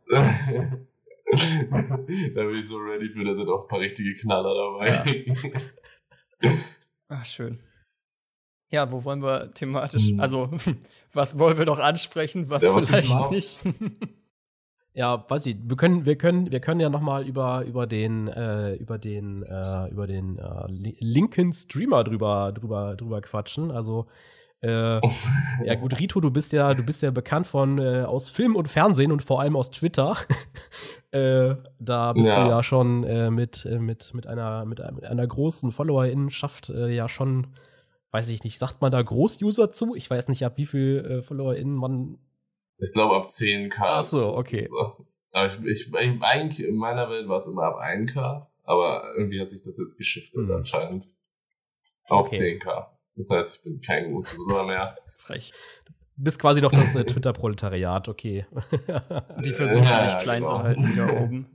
Speaker 3: <laughs>
Speaker 2: da bin ich so ready für, da sind auch ein paar richtige Knaller dabei.
Speaker 3: Ja. Ach, <laughs> schön. Ja, wo wollen wir thematisch, hm. also <laughs> was wollen wir noch ansprechen, was, ja, was vielleicht nicht? <laughs>
Speaker 1: Ja, weiß ich. Wir können, wir können, wir können ja noch mal über über den äh, über den äh, über den äh, linken Streamer drüber drüber drüber quatschen. Also äh, ja gut, Rito, du bist ja du bist ja bekannt von äh, aus Film und Fernsehen und vor allem aus Twitter. <laughs> äh, da bist ja. du ja schon äh, mit äh, mit mit einer mit, mit einer großen Followerinnenschaft äh, ja schon weiß ich nicht, sagt man da Großuser zu? Ich weiß nicht, ab wie viel FollowerInnen man
Speaker 2: ich glaube ab 10k.
Speaker 1: Ach so, okay.
Speaker 2: Aber ich, ich, ich, eigentlich in meiner Welt war es immer ab 1k, aber irgendwie hat sich das jetzt geschiftet mhm. anscheinend. Auf okay. 10k. Das heißt, ich bin kein Großuser mehr. <laughs>
Speaker 1: Frech. Du bist quasi noch das äh, Twitter-Proletariat, okay. <laughs>
Speaker 3: Die versuchen ja, mich klein genau. zu halten wieder <laughs> oben.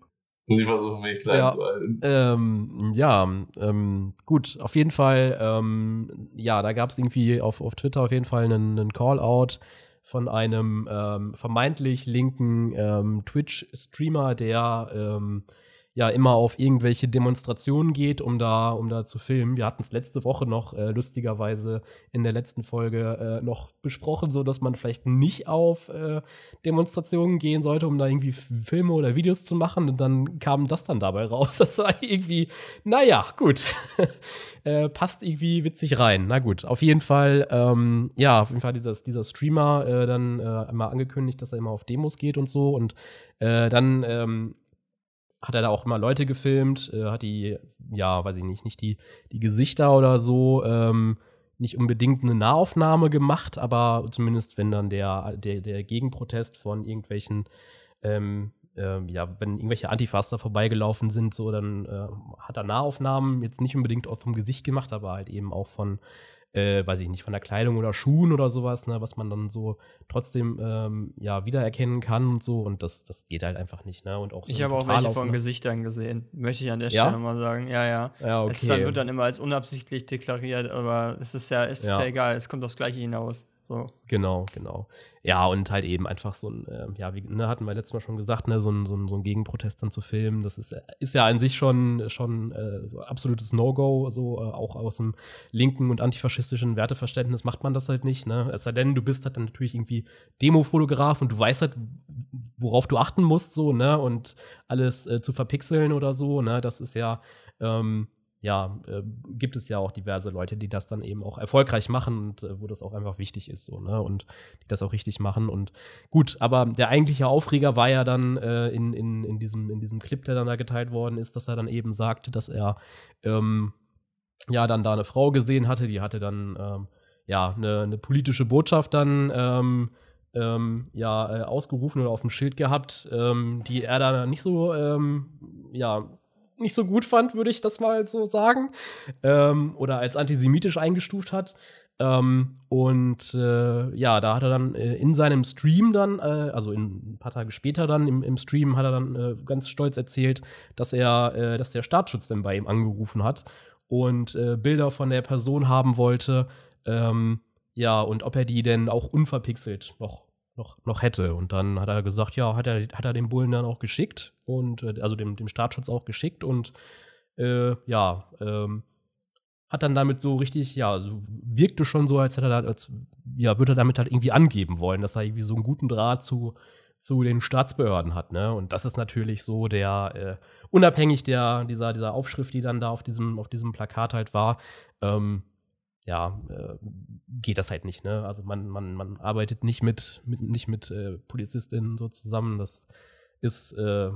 Speaker 2: Die versuchen mich klein
Speaker 1: ja,
Speaker 2: zu halten.
Speaker 1: Ähm, ja, ähm, gut, auf jeden Fall, ähm, ja, da gab es irgendwie auf, auf Twitter auf jeden Fall einen, einen Call-out von einem ähm, vermeintlich linken ähm, Twitch-Streamer, der ähm, ja immer auf irgendwelche Demonstrationen geht, um da, um da zu filmen. Wir hatten es letzte Woche noch äh, lustigerweise in der letzten Folge äh, noch besprochen, so dass man vielleicht nicht auf äh, Demonstrationen gehen sollte, um da irgendwie Filme oder Videos zu machen. Und dann kam das dann dabei raus. <laughs> Das war irgendwie, naja, gut. <laughs> äh, passt irgendwie witzig rein. Na gut, auf jeden Fall, ähm, ja, auf jeden Fall dieses, dieser Streamer äh, dann äh, immer angekündigt, dass er immer auf Demos geht und so. Und äh, dann ähm, hat er da auch immer Leute gefilmt, äh, hat die, ja, weiß ich nicht, nicht die, die Gesichter oder so, ähm, nicht unbedingt eine Nahaufnahme gemacht, aber zumindest wenn dann der, der, der Gegenprotest von irgendwelchen, ähm, äh, ja, wenn irgendwelche Antifas da vorbeigelaufen sind, so, dann äh, hat er Nahaufnahmen jetzt nicht unbedingt vom Gesicht gemacht, aber halt eben auch von äh, weiß ich nicht, von der Kleidung oder Schuhen oder sowas, ne, was man dann so trotzdem ähm, ja wiedererkennen kann und so. Und das, das geht halt einfach nicht, ne? Und auch
Speaker 3: so ich habe auch welche von Gesichtern gesehen, möchte ich an der Stelle ja? mal sagen. Ja, ja. ja okay. Es dann, wird dann immer als unabsichtlich deklariert, aber es ist ja, es ist ja. ja egal, es kommt aufs Gleiche hinaus. So.
Speaker 1: Genau, genau. Ja, und halt eben einfach so ein, äh, ja, wie ne, hatten wir letztes Mal schon gesagt, ne, so ein, so ein, so ein Gegenprotest dann zu filmen, das ist, ist ja an sich schon, schon äh, so absolutes No-Go, so äh, auch aus dem linken und antifaschistischen Werteverständnis macht man das halt nicht, ne? Es sei denn, du bist halt dann natürlich irgendwie Demofotograf und du weißt halt, worauf du achten musst, so, ne? Und alles äh, zu verpixeln oder so, ne? Das ist ja, ähm, ja, äh, gibt es ja auch diverse Leute, die das dann eben auch erfolgreich machen und äh, wo das auch einfach wichtig ist, so, ne? Und die das auch richtig machen. Und gut, aber der eigentliche Aufreger war ja dann äh, in, in, in, diesem, in diesem Clip, der dann da geteilt worden ist, dass er dann eben sagte, dass er ähm, ja dann da eine Frau gesehen hatte, die hatte dann ähm, ja eine, eine, politische Botschaft dann ähm, ähm, ja, äh, ausgerufen oder auf dem Schild gehabt, ähm, die er da nicht so, ähm, ja, nicht so gut fand, würde ich das mal so sagen. Ähm, oder als antisemitisch eingestuft hat. Ähm, und äh, ja, da hat er dann äh, in seinem Stream dann, äh, also in, ein paar Tage später dann im, im Stream, hat er dann äh, ganz stolz erzählt, dass er, äh, dass der Staatsschutz dann bei ihm angerufen hat und äh, Bilder von der Person haben wollte. Ähm, ja, und ob er die denn auch unverpixelt noch noch, noch hätte. Und dann hat er gesagt, ja, hat er, hat er den Bullen dann auch geschickt und äh, also dem, dem Staatsschutz auch geschickt und äh, ja, ähm, hat dann damit so richtig, ja, also wirkte schon so, als hätte er da, als, ja, würde er damit halt irgendwie angeben wollen, dass er irgendwie so einen guten Draht zu, zu den Staatsbehörden hat, ne? Und das ist natürlich so der, äh, unabhängig der, dieser, dieser Aufschrift, die dann da auf diesem, auf diesem Plakat halt war, ähm, ja, äh, geht das halt nicht, ne? Also man, man, man arbeitet nicht mit, mit nicht mit äh, Polizistinnen so zusammen. Das ist, äh,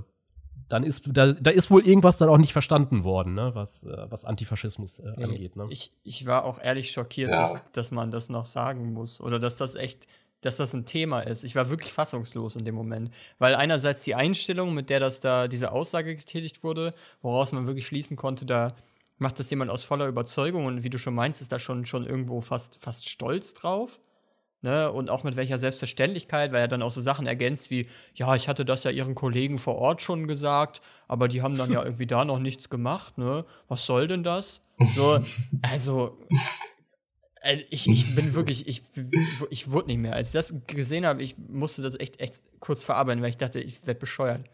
Speaker 1: dann ist, da, da ist wohl irgendwas dann auch nicht verstanden worden, ne? was, äh, was Antifaschismus äh, angeht. Ne?
Speaker 3: Ich, ich war auch ehrlich schockiert, ja. dass, dass man das noch sagen muss. Oder dass das echt, dass das ein Thema ist. Ich war wirklich fassungslos in dem Moment. Weil einerseits die Einstellung, mit der das da, diese Aussage getätigt wurde, woraus man wirklich schließen konnte, da macht das jemand aus voller Überzeugung und wie du schon meinst, ist da schon, schon irgendwo fast, fast stolz drauf. Ne? Und auch mit welcher Selbstverständlichkeit, weil er dann auch so Sachen ergänzt wie, ja, ich hatte das ja ihren Kollegen vor Ort schon gesagt, aber die haben dann ja <laughs> irgendwie da noch nichts gemacht, ne? Was soll denn das? So, <laughs> also, äh, ich, ich bin wirklich, ich, ich wurde nicht mehr. Als ich das gesehen habe, ich musste das echt, echt kurz verarbeiten, weil ich dachte, ich werde bescheuert.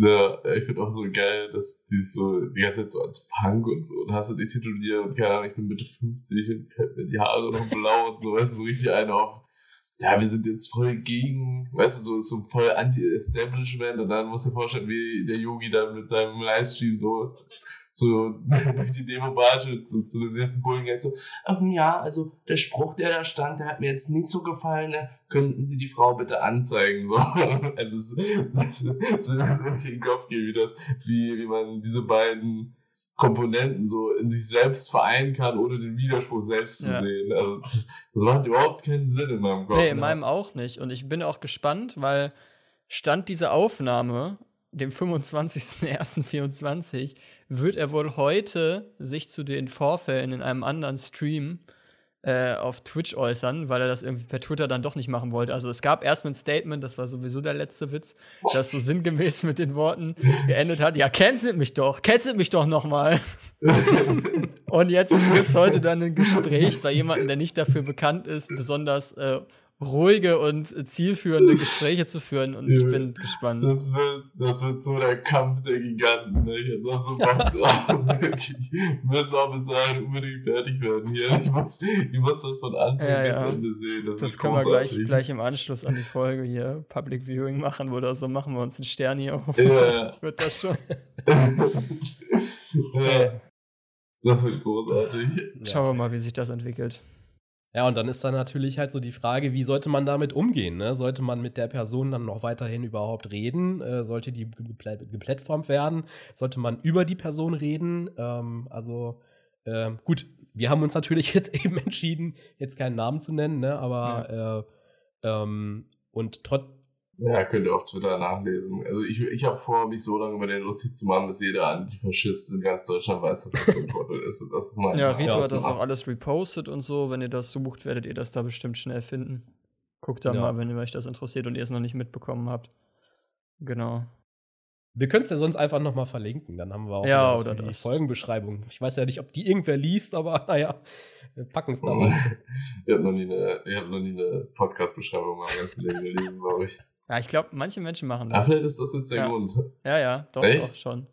Speaker 2: Ja, ich finde auch so geil, dass die so die ganze Zeit so als Punk und so und hast du dich tituliert und keine Ahnung, ich bin Mitte 50 und fällt mir die Haare noch blau und so, weißt du, so richtig eine auf, ja, wir sind jetzt voll gegen, weißt du, so, so voll Anti-Establishment und dann musst du dir vorstellen, wie der Yogi dann mit seinem Livestream so so durch die Demo barsche zu, zu dem nächsten Bullen geht so, ähm, ja, also der Spruch, der da stand, der hat mir jetzt nicht so gefallen, ne? Könnten Sie die Frau bitte anzeigen, so. also <laughs> es, es, es will mir so nicht in den Kopf gehen, wie das, wie, wie man diese beiden Komponenten so in sich selbst vereinen kann, ohne den Widerspruch selbst zu ja. sehen. Also, das macht überhaupt keinen Sinn in meinem Kopf.
Speaker 3: Nee, in ne? meinem auch nicht. Und ich bin auch gespannt, weil Stand dieser Aufnahme, dem 25.01.24, wird er wohl heute sich zu den Vorfällen in einem anderen Stream äh, auf Twitch äußern, weil er das irgendwie per Twitter dann doch nicht machen wollte. Also es gab erst ein Statement, das war sowieso der letzte Witz, das so sinngemäß mit den Worten geendet hat, ja, cancelt mich doch, cancelt mich doch nochmal. <laughs> Und jetzt gibt es heute dann ein Gespräch bei jemandem, der nicht dafür bekannt ist, besonders äh, ruhige und zielführende Gespräche zu führen und ich bin gespannt.
Speaker 2: Das wird, das wird so der Kampf der Giganten. Ne? Ich hab da so Bock <laughs> drauf. Wir müssen auch bis dahin unbedingt fertig werden hier. Ich muss, ich muss das von Anfang
Speaker 3: Ja,
Speaker 2: bis
Speaker 3: ja.
Speaker 2: Ende sehen. Das,
Speaker 3: Das können wir gleich, gleich im Anschluss an die Folge hier Public Viewing machen oder so. Machen wir uns einen Stern hier auf.
Speaker 2: Ja, ja. <laughs>
Speaker 3: Wird das schon. <laughs>
Speaker 2: ja, das wird großartig.
Speaker 3: Schauen wir mal, wie sich das entwickelt.
Speaker 1: Ja, und dann ist dann natürlich halt so die Frage, wie sollte man damit umgehen? Ne? Sollte man mit der Person dann noch weiterhin überhaupt reden? Äh, sollte die geplättformt werden? Sollte man über die Person reden? Ähm, also, ähm, gut, wir haben uns natürlich <laughs> jetzt eben entschieden, jetzt keinen Namen zu nennen, ne? aber äh, ähm, und trotz
Speaker 2: Ja, könnt ihr auf Twitter nachlesen. Also ich, ich habe vor, mich so lange über den lustig zu machen, bis jeder Antifaschist in ganz Deutschland weiß, dass das für ein <laughs> Trottel ist. Und Das ist mein
Speaker 3: Ja, Rito hat das auch alles repostet und so. Wenn ihr das sucht, werdet ihr das da bestimmt schnell finden. Guckt da
Speaker 1: Ja.
Speaker 3: mal, wenn ihr euch das interessiert und ihr es noch nicht mitbekommen habt. Genau.
Speaker 1: Wir können es ja sonst einfach noch mal verlinken, dann haben wir auch
Speaker 3: Ja, oder
Speaker 1: die
Speaker 3: das.
Speaker 1: Folgenbeschreibung. Ich weiß ja nicht, ob die irgendwer liest, aber <laughs> naja, wir packen es da mal. <laughs>
Speaker 2: ihr habt noch nie eine, ihr habt noch nie eine Podcast-Beschreibung in meinem ganzen Leben gelesen, glaube ich.
Speaker 3: Ja, ich glaube, manche Menschen machen das.
Speaker 2: vielleicht ist das jetzt der
Speaker 3: Ja.
Speaker 2: Grund.
Speaker 3: Ja, ja, doch,
Speaker 2: Echt?
Speaker 3: doch, schon.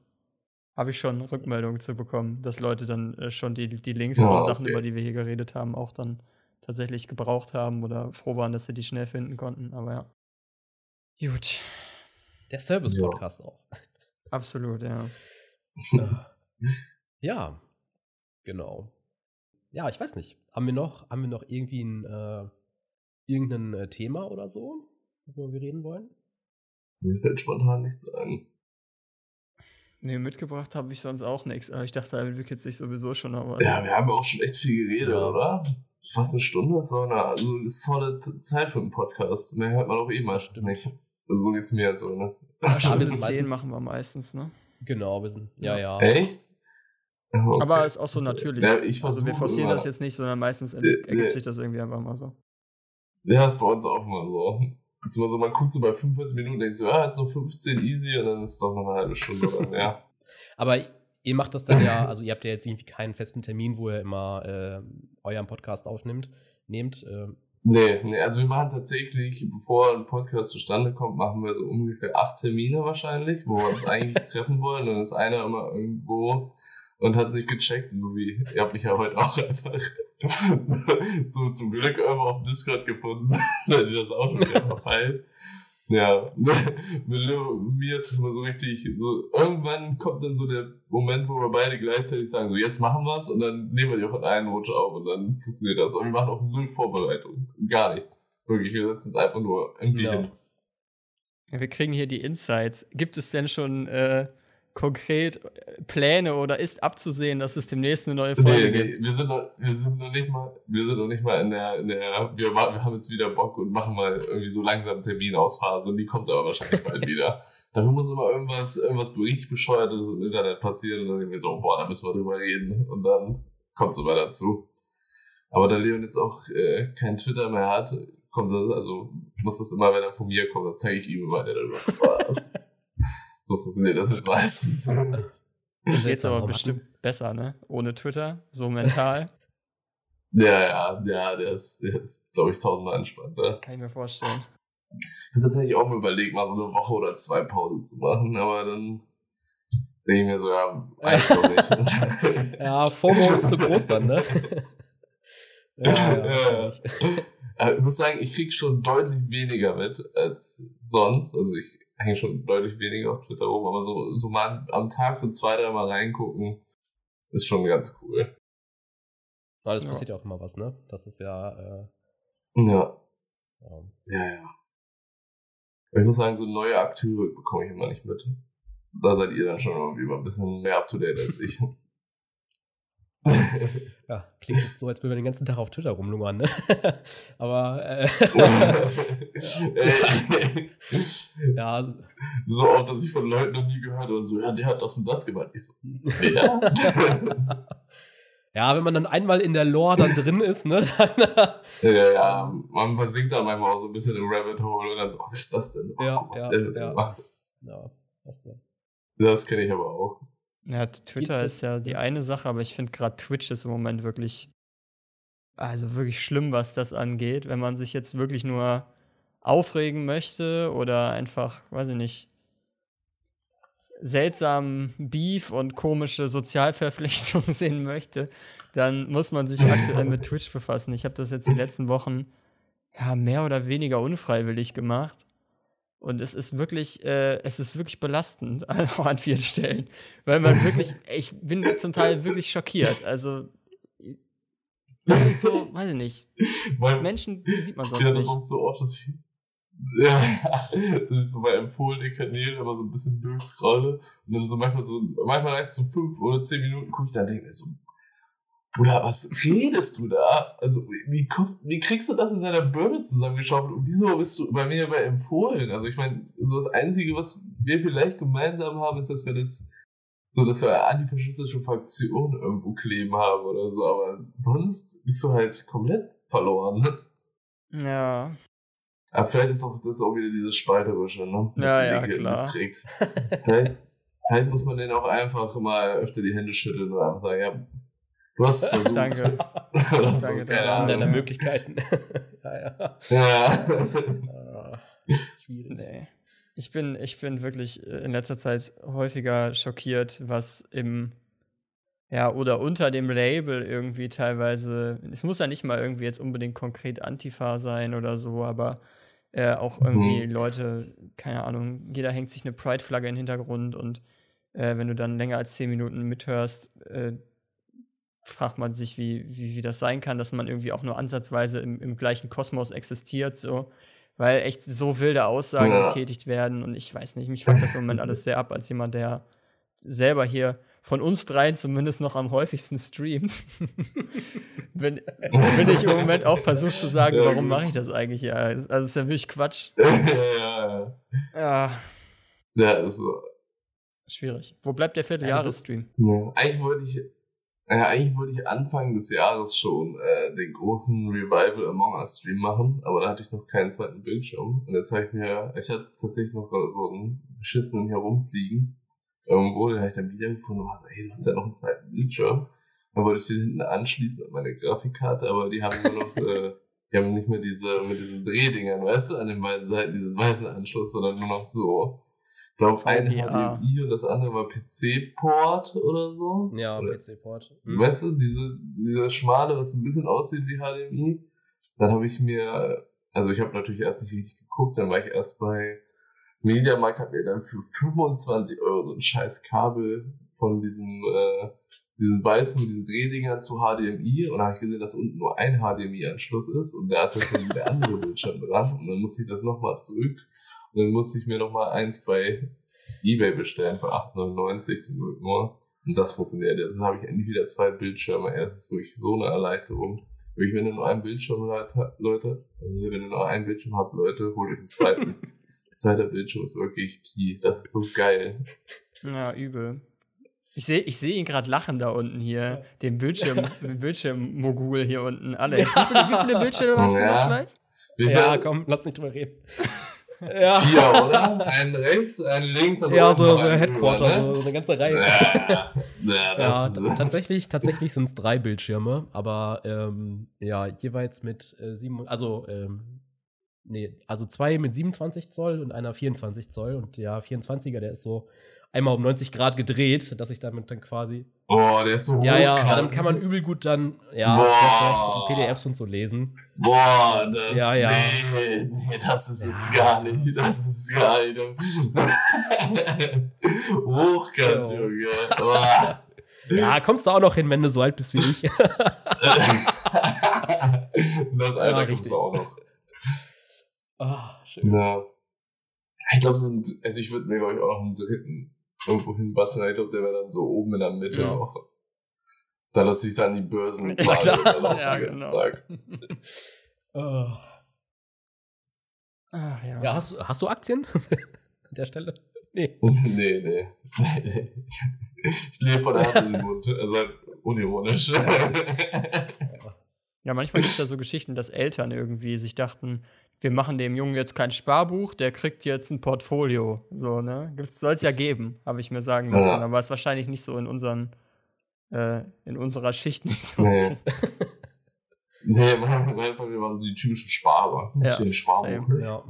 Speaker 3: Habe ich schon Rückmeldungen zu bekommen, dass Leute dann äh, schon die, die Links
Speaker 2: Ja,
Speaker 3: von Sachen,
Speaker 2: okay.
Speaker 3: über die wir hier geredet haben, auch dann tatsächlich gebraucht haben oder froh waren, dass sie die schnell finden konnten. Aber ja. Gut.
Speaker 1: Der Service-Podcast auch.
Speaker 3: Absolut, ja. <laughs>
Speaker 1: Ja, genau. Ja, ich weiß nicht. Haben wir noch, haben wir noch irgendwie ein, äh, irgendein äh, Thema oder so, worüber wir reden wollen?
Speaker 2: Mir fällt spontan nichts ein.
Speaker 3: Nee, mitgebracht habe ich sonst auch nichts. Aber ich dachte, da entwickelt sich sowieso schon noch was.
Speaker 2: Ja, wir haben ja auch schon echt viel geredet,
Speaker 1: Ja.
Speaker 2: oder? Fast eine Stunde, so eine also eine solid Zeit für einen Podcast. Mehr hört man auch eh meistens nicht. Also so geht's mir halt so.
Speaker 3: Eine
Speaker 1: wir
Speaker 3: Stunde zehn machen wir meistens, ne?
Speaker 1: Genau, wir sind, ja, ja.
Speaker 2: Echt? Okay.
Speaker 3: Aber ist auch so natürlich.
Speaker 2: Ja, ich
Speaker 3: also wir forcieren
Speaker 2: immer-
Speaker 3: das jetzt nicht, sondern meistens
Speaker 2: Nee,
Speaker 3: ergibt
Speaker 2: nee.
Speaker 3: sich das irgendwie einfach mal so.
Speaker 2: Ja, ist bei uns auch mal so. Ist immer so, man guckt so bei 45 Minuten und denkt so, ja, jetzt noch 15 easy und dann ist es doch noch eine halbe Stunde oder mehr. <laughs>
Speaker 1: Aber ihr macht das dann ja, also ihr habt ja jetzt irgendwie keinen festen Termin, wo ihr immer äh, euren Podcast aufnimmt, nehmt. Äh,
Speaker 2: Nee, nee, also wir machen tatsächlich, bevor ein Podcast zustande kommt, machen wir so ungefähr acht Termine wahrscheinlich, wo wir uns eigentlich <laughs> treffen wollen. Dann ist einer immer irgendwo und hat sich gecheckt, Louis. Ihr habt mich ja heute auch einfach <laughs> so zum Glück irgendwo auf Discord gefunden, <laughs> seid ihr das auch schon wieder verpeilt. Ja, <laughs> mit mir ist es mal so richtig, so irgendwann kommt dann so der Moment, wo wir beide gleichzeitig sagen, so jetzt machen wir's und dann nehmen wir die auch in einen Rutsch auf und dann funktioniert das. Und wir machen auch null Vorbereitung. Gar nichts. Wirklich, wir setzen es einfach nur irgendwie
Speaker 1: ja.
Speaker 2: hin.
Speaker 3: Ja, wir kriegen hier die Insights. Gibt es denn schon äh, konkret äh, Pläne oder ist abzusehen, dass es demnächst eine neue Folge
Speaker 2: Nee,
Speaker 3: gibt?
Speaker 2: nee, wir sind noch, wir sind noch nicht mal, wir sind noch nicht mal in der, in der, wir, wir haben jetzt wieder Bock und machen mal irgendwie so langsam Terminausphase und die kommt aber wahrscheinlich bald <laughs> wieder. Dafür muss immer irgendwas, irgendwas richtig bescheuertes im Internet passieren und dann denken wir so, boah, da müssen wir drüber reden und dann kommt es aber dazu. Aber da Leon jetzt auch äh, kein Twitter mehr hat, kommt das, also muss das immer, wenn er von mir kommt, dann zeige ich ihm immer, der darüber Spaß. <laughs> so funktioniert das jetzt meistens. <laughs>
Speaker 3: Jetzt
Speaker 1: seltsam,
Speaker 3: aber bestimmt besser, ne? Ohne Twitter, so mental. <laughs>
Speaker 2: Ja, ja, ja, der ist, der ist, glaube ich, tausendmal entspannter.
Speaker 3: Kann ich mir vorstellen.
Speaker 2: Ich habe tatsächlich auch mal überlegt, mal so eine Woche oder zwei Pause zu machen, aber dann denke ich mir so, ja, eigentlich doch nicht. <laughs>
Speaker 1: Ja, FOMO ist zu groß dann, ne?
Speaker 2: Ja. Äh, Ich muss sagen, ich krieg schon deutlich weniger mit als sonst. Also ich hänge schon deutlich weniger auf Twitter rum, aber so, so mal am Tag so zwei, dreimal reingucken, ist schon ganz cool.
Speaker 1: Aber das
Speaker 3: Ja.
Speaker 1: passiert ja auch immer was, ne? Das ist ja, äh,
Speaker 2: Ja,
Speaker 1: ja.
Speaker 2: ja, ja. Aber ich muss sagen, so neue Akteure bekomme ich immer nicht mit. Da seid ihr dann schon irgendwie mal ein bisschen mehr up to date als ich. <laughs>
Speaker 1: ja, klingt jetzt so, als würden wir den ganzen Tag auf Twitter rumlungern, ne? <laughs> Aber, äh, <laughs> ja,
Speaker 2: so oft, dass ich von Leuten noch nie gehört habe und so, ja, der hat das und das gemacht. Ich so, ja.
Speaker 1: ja, wenn man dann einmal in der Lore dann drin ist, ne? Dann,
Speaker 2: ja, ja, man versinkt dann manchmal auch so ein bisschen im Rabbit Hole und dann so, oh, wer ist das denn? Oh,
Speaker 1: Ja,
Speaker 2: was
Speaker 1: ja,
Speaker 2: der denn
Speaker 1: ja.
Speaker 2: macht.
Speaker 1: ja, das, ne?
Speaker 2: Das kenne ich aber auch.
Speaker 3: Ja, Twitter ist ja die eine Sache, aber ich finde gerade Twitch ist im Moment wirklich also wirklich schlimm, was das angeht, wenn man sich jetzt wirklich nur aufregen möchte oder einfach, weiß ich nicht, seltsamen Beef und komische Sozialverpflichtungen <laughs> sehen möchte, dann muss man sich aktuell mit <laughs> Twitch befassen. Ich habe das jetzt die letzten Wochen ja mehr oder weniger unfreiwillig gemacht. Und es ist wirklich, äh, es ist wirklich belastend <laughs> an vielen Stellen. Weil man wirklich, <laughs> ich bin zum Teil wirklich schockiert. Also, das sind so, <laughs> weiß ich nicht. Mein, Menschen, die sieht man sonst ja, nicht. Sonst
Speaker 2: so oft, dass ich, ja, dass ich so bei empfohlenen Kanälen immer so ein bisschen durchscrolle und dann so manchmal so, manchmal reicht so fünf oder zehn Minuten gucke ich da und denke mir so, Bruder, was redest du da? Also, wie, wie kriegst du das in deiner Birne zusammengeschaufelt? Und wieso bist du bei mir bei empfohlen? Also, ich meine, so das Einzige, was wir vielleicht gemeinsam haben, ist, dass wir das, so, dass wir antifaschistische Fraktionen irgendwo kleben haben oder so, aber sonst bist du halt komplett verloren?
Speaker 3: Ja.
Speaker 2: Aber vielleicht ist auch, das auch wieder dieses Spalterische, ne?
Speaker 3: Das ja, ja, klar.
Speaker 2: Trägt. <laughs> vielleicht, vielleicht muss man denen auch einfach mal öfter die Hände schütteln und einfach sagen, ja, Du hast es <laughs> versucht.
Speaker 3: Danke. <laughs>
Speaker 2: Oder
Speaker 1: so. Danke, der Rahmen deiner Möglichkeiten. <laughs> ja, ja.
Speaker 2: ja.
Speaker 3: schwierig. Nee. Ich bin, ich bin wirklich äh, in letzter Zeit häufiger schockiert, was im, ja, oder unter dem Label irgendwie teilweise, es muss ja nicht mal irgendwie jetzt unbedingt konkret Antifa sein oder so, aber äh, auch irgendwie mhm. Leute, keine Ahnung, jeder hängt sich eine Pride-Flagge in den Hintergrund und äh, wenn du dann länger als zehn Minuten mithörst, äh, fragt man sich, wie, wie, wie das sein kann, dass man irgendwie auch nur ansatzweise im, im gleichen Kosmos existiert, so. Weil echt so wilde Aussagen ja. getätigt werden und ich weiß nicht, mich fuckt das im Moment alles sehr ab, als jemand, der selber hier von uns dreien zumindest noch am häufigsten streamt. <laughs> bin, bin ich im Moment auch versucht zu sagen, ja, warum mache ich das eigentlich? Ja, also ist ja wirklich Quatsch. <laughs>
Speaker 2: ja, ja.
Speaker 3: Ja.
Speaker 2: Ja, ist so.
Speaker 3: Schwierig. Wo bleibt der Vierteljahresstream?
Speaker 2: Ja. Eigentlich wollte ich ja, eigentlich wollte ich Anfang des Jahres schon äh, den großen Revival Among Us Stream machen, aber da hatte ich noch keinen zweiten Bildschirm. Und jetzt habe ich mir, ich hatte tatsächlich noch so einen beschissenen herumfliegen. Irgendwo, den habe ich dann wieder gefunden und war so, hey, du hast ja noch einen zweiten Bildschirm. Dann wollte ich den hinten anschließen an meine Grafikkarte, aber die haben nur noch, <laughs> äh, die haben nicht mehr diese, mit diesen Drehdingern, weißt du, an den beiden Seiten, diesen weißen Anschluss, sondern nur noch so. Ich glaube, ein HDMI und das andere war PC-Port oder so.
Speaker 1: Ja, PC-Port.
Speaker 2: Mhm. Weißt du, diese, dieser schmale, was ein bisschen aussieht wie HDMI. Dann habe ich mir, also ich habe natürlich erst nicht richtig geguckt, dann war ich erst bei Mediamarkt, habe mir dann für 25 Euro so ein scheiß Kabel von diesem, äh, diesen weißen, diesen Drehdingern zu HDMI und da habe ich gesehen, dass unten nur ein HDMI-Anschluss ist und da ist jetzt der andere Bildschirm dran und dann musste ich das nochmal zurück und dann musste ich mir noch mal eins bei eBay bestellen für 8,99 zum Glück nur. Und das funktioniert. Jetzt habe ich endlich wieder zwei Bildschirme. Das ist wirklich so eine Erleichterung. Wirklich, wenn ihr nur einen Bildschirm habt, Leute, also wenn ihr nur einen Bildschirm habt, Leute, holt euch einen zweiten. <laughs> Zweiter Bildschirm ist wirklich key. Das ist so geil.
Speaker 3: Ja, übel. Ich sehe ich seh ihn gerade lachen da unten hier, den Bildschirm, <laughs> den Bildschirm-Mogul hier unten. Alle. Ja. Wie, viele, wie viele Bildschirme hast ja. du noch gleich?
Speaker 1: Ja, komm, lass nicht drüber reden.
Speaker 2: Ja. <laughs> Vier, oder? Einen rechts, einen links
Speaker 1: und Ja, so, so Headquarter, ne? so, eine ganze Reihe.
Speaker 2: Ja, <laughs> ja,
Speaker 1: ja tatsächlich, tatsächlich sind es drei Bildschirme, aber ähm, ja, jeweils mit äh, sieben, also ähm, nee, also zwei mit 27 Zoll und einer 24 Zoll und der 24er, der ist so einmal um 90 Grad gedreht, dass ich damit dann quasi.
Speaker 2: Boah, der ist so
Speaker 1: Ja, ja, dann kann man übel gut dann, ja, PDFs und so lesen.
Speaker 2: Boah, das.
Speaker 1: Ja, ja.
Speaker 2: Nee, nee das ist es gar nicht. Das ist gar nicht. Hochkant, ja. Junge. <laughs> Boah.
Speaker 1: Ja, kommst du auch noch hin, wenn du so alt bist wie ich. <laughs>
Speaker 2: das Alter ja, kommst du auch noch.
Speaker 1: Ah, schön.
Speaker 2: Ja. Ich glaube, so also ich würde mir, glaube ich, auch noch einen dritten irgendwo hin basteln. Ich glaube, der wäre dann so oben in der Mitte ja. noch. Da lasse ich dann die Börsen zahlen. Ja, klar. ja, genau. Tag.
Speaker 1: oh. <laughs> Ach, ja. ja, hast, hast du Aktien <laughs> an der Stelle?
Speaker 2: Nee. <laughs> nee, nee. ich lebe von der Hand in den Mund. Also unironisch.
Speaker 3: ja, manchmal gibt es ja so Geschichten, dass Eltern irgendwie sich dachten, wir machen dem Jungen jetzt kein Sparbuch, der kriegt jetzt ein Portfolio. So, ne? Soll es ja geben, habe ich mir sagen lassen. Ja. Aber es ist wahrscheinlich nicht so in unseren, äh, in unserer Schicht nicht so. Nee. <laughs>
Speaker 2: Nee, mein Fall, wir waren so die typischen Sparer. Ein
Speaker 3: Ja,
Speaker 2: bisschen Sparbuch, ne?
Speaker 1: Ja.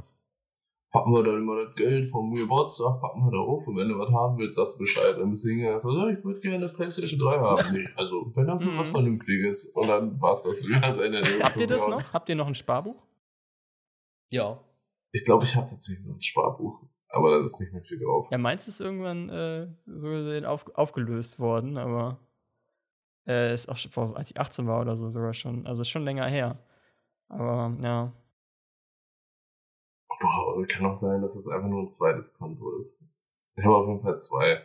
Speaker 2: Packen wir dann immer das Geld vom Geburtstag, packen wir da auf und wenn du was haben willst, sagst du Bescheid. Dann bist du hingegangen, so, ja, ich würde gerne eine Playstation 3 haben. <laughs> Nee, also, wenn dann
Speaker 3: Mhm.
Speaker 2: was Vernünftiges. Und dann das wieder das Ende der
Speaker 3: Habt ihr das noch? Habt ihr noch ein Sparbuch?
Speaker 1: Ja.
Speaker 2: Ich glaube, ich habe tatsächlich noch ein Sparbuch. Aber da ist nicht mehr viel drauf.
Speaker 3: Ja, meins ist irgendwann äh, so gesehen auf, aufgelöst worden, aber äh, ist auch schon, vor, als ich 18 war oder so sogar schon. Also ist schon länger her. Aber ja.
Speaker 2: Boah, aber kann auch sein, dass es einfach nur ein zweites Konto ist. Ich habe auf jeden Fall zwei.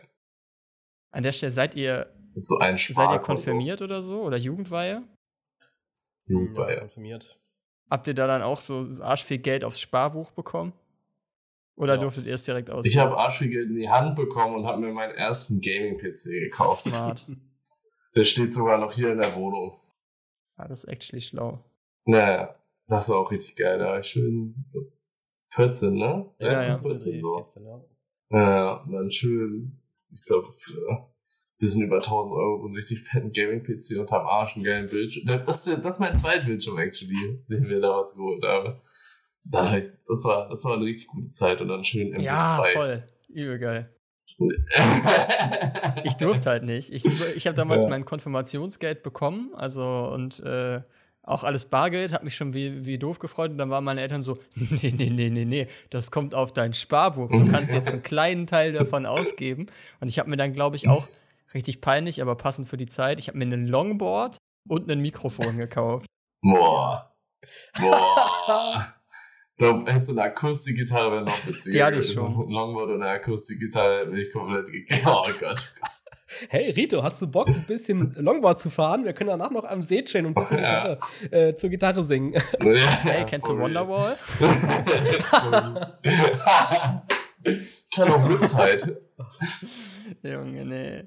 Speaker 3: An der Stelle seid ihr,
Speaker 2: Ich hab so ein
Speaker 3: seid ihr konfirmiert oder so? Oder Jugendweihe?
Speaker 2: Jugendweihe.
Speaker 1: konfirmiert.
Speaker 3: Habt ihr da dann auch so arsch viel Geld aufs Sparbuch bekommen? Oder
Speaker 1: Ja.
Speaker 3: durftet ihr es direkt aus?
Speaker 2: Ich habe arsch viel Geld in die Hand bekommen und habe mir meinen ersten Gaming-PC gekauft.
Speaker 3: Smart. <laughs>
Speaker 2: Der steht sogar noch hier in der Wohnung.
Speaker 3: Ja, das ist actually schlau.
Speaker 2: Naja, das war auch richtig geil. Da war ich schön 14, ne?
Speaker 3: Ja, ja.
Speaker 2: 14 so.
Speaker 1: 14, ja.
Speaker 2: Ja, und dann schön, ich glaube, ein bisschen über 1000 Euro so einen richtig fetten Gaming-PC unterm Arsch, einen geilen Bildschirm. Das, das, das ist mein Zweitbildschirm, actually, den wir damals geholt haben. Das, war, das war eine richtig gute Zeit und dann schön MP2.
Speaker 3: Ja, voll. Übel geil. <laughs> Ich durfte halt nicht. Ich, ich habe damals
Speaker 2: Ja.
Speaker 3: mein Konfirmationsgeld bekommen, also und äh, auch alles Bargeld, hat mich schon wie, wie doof gefreut. Und dann waren meine Eltern so: <laughs> Nee, nee, nee, nee, nee, das kommt auf dein Sparbuch. Du kannst jetzt einen <laughs> kleinen Teil davon ausgeben. Und ich habe mir dann, glaube ich, auch richtig peinlich, aber passend für die Zeit, ich habe mir einen Longboard und ein Mikrofon gekauft. <laughs>
Speaker 2: Boah. Boah. Da hättest du eine Akustikgitarre wäre noch witziger.
Speaker 3: Die ich
Speaker 2: gewesen.
Speaker 3: schon.
Speaker 2: Ein Longboard und eine Akustikgitarre bin ich komplett gekriegt. Oh Gott.
Speaker 1: Hey Rito, hast du Bock, ein bisschen Longboard zu fahren? Wir können danach noch am See chillen und ein bisschen
Speaker 2: Ja.
Speaker 1: Gitarre, äh, zur Gitarre singen. <laughs>
Speaker 3: Hey, kennst du Wonderwall? <laughs>
Speaker 2: ich kann auch Riptide.
Speaker 3: Junge, nee.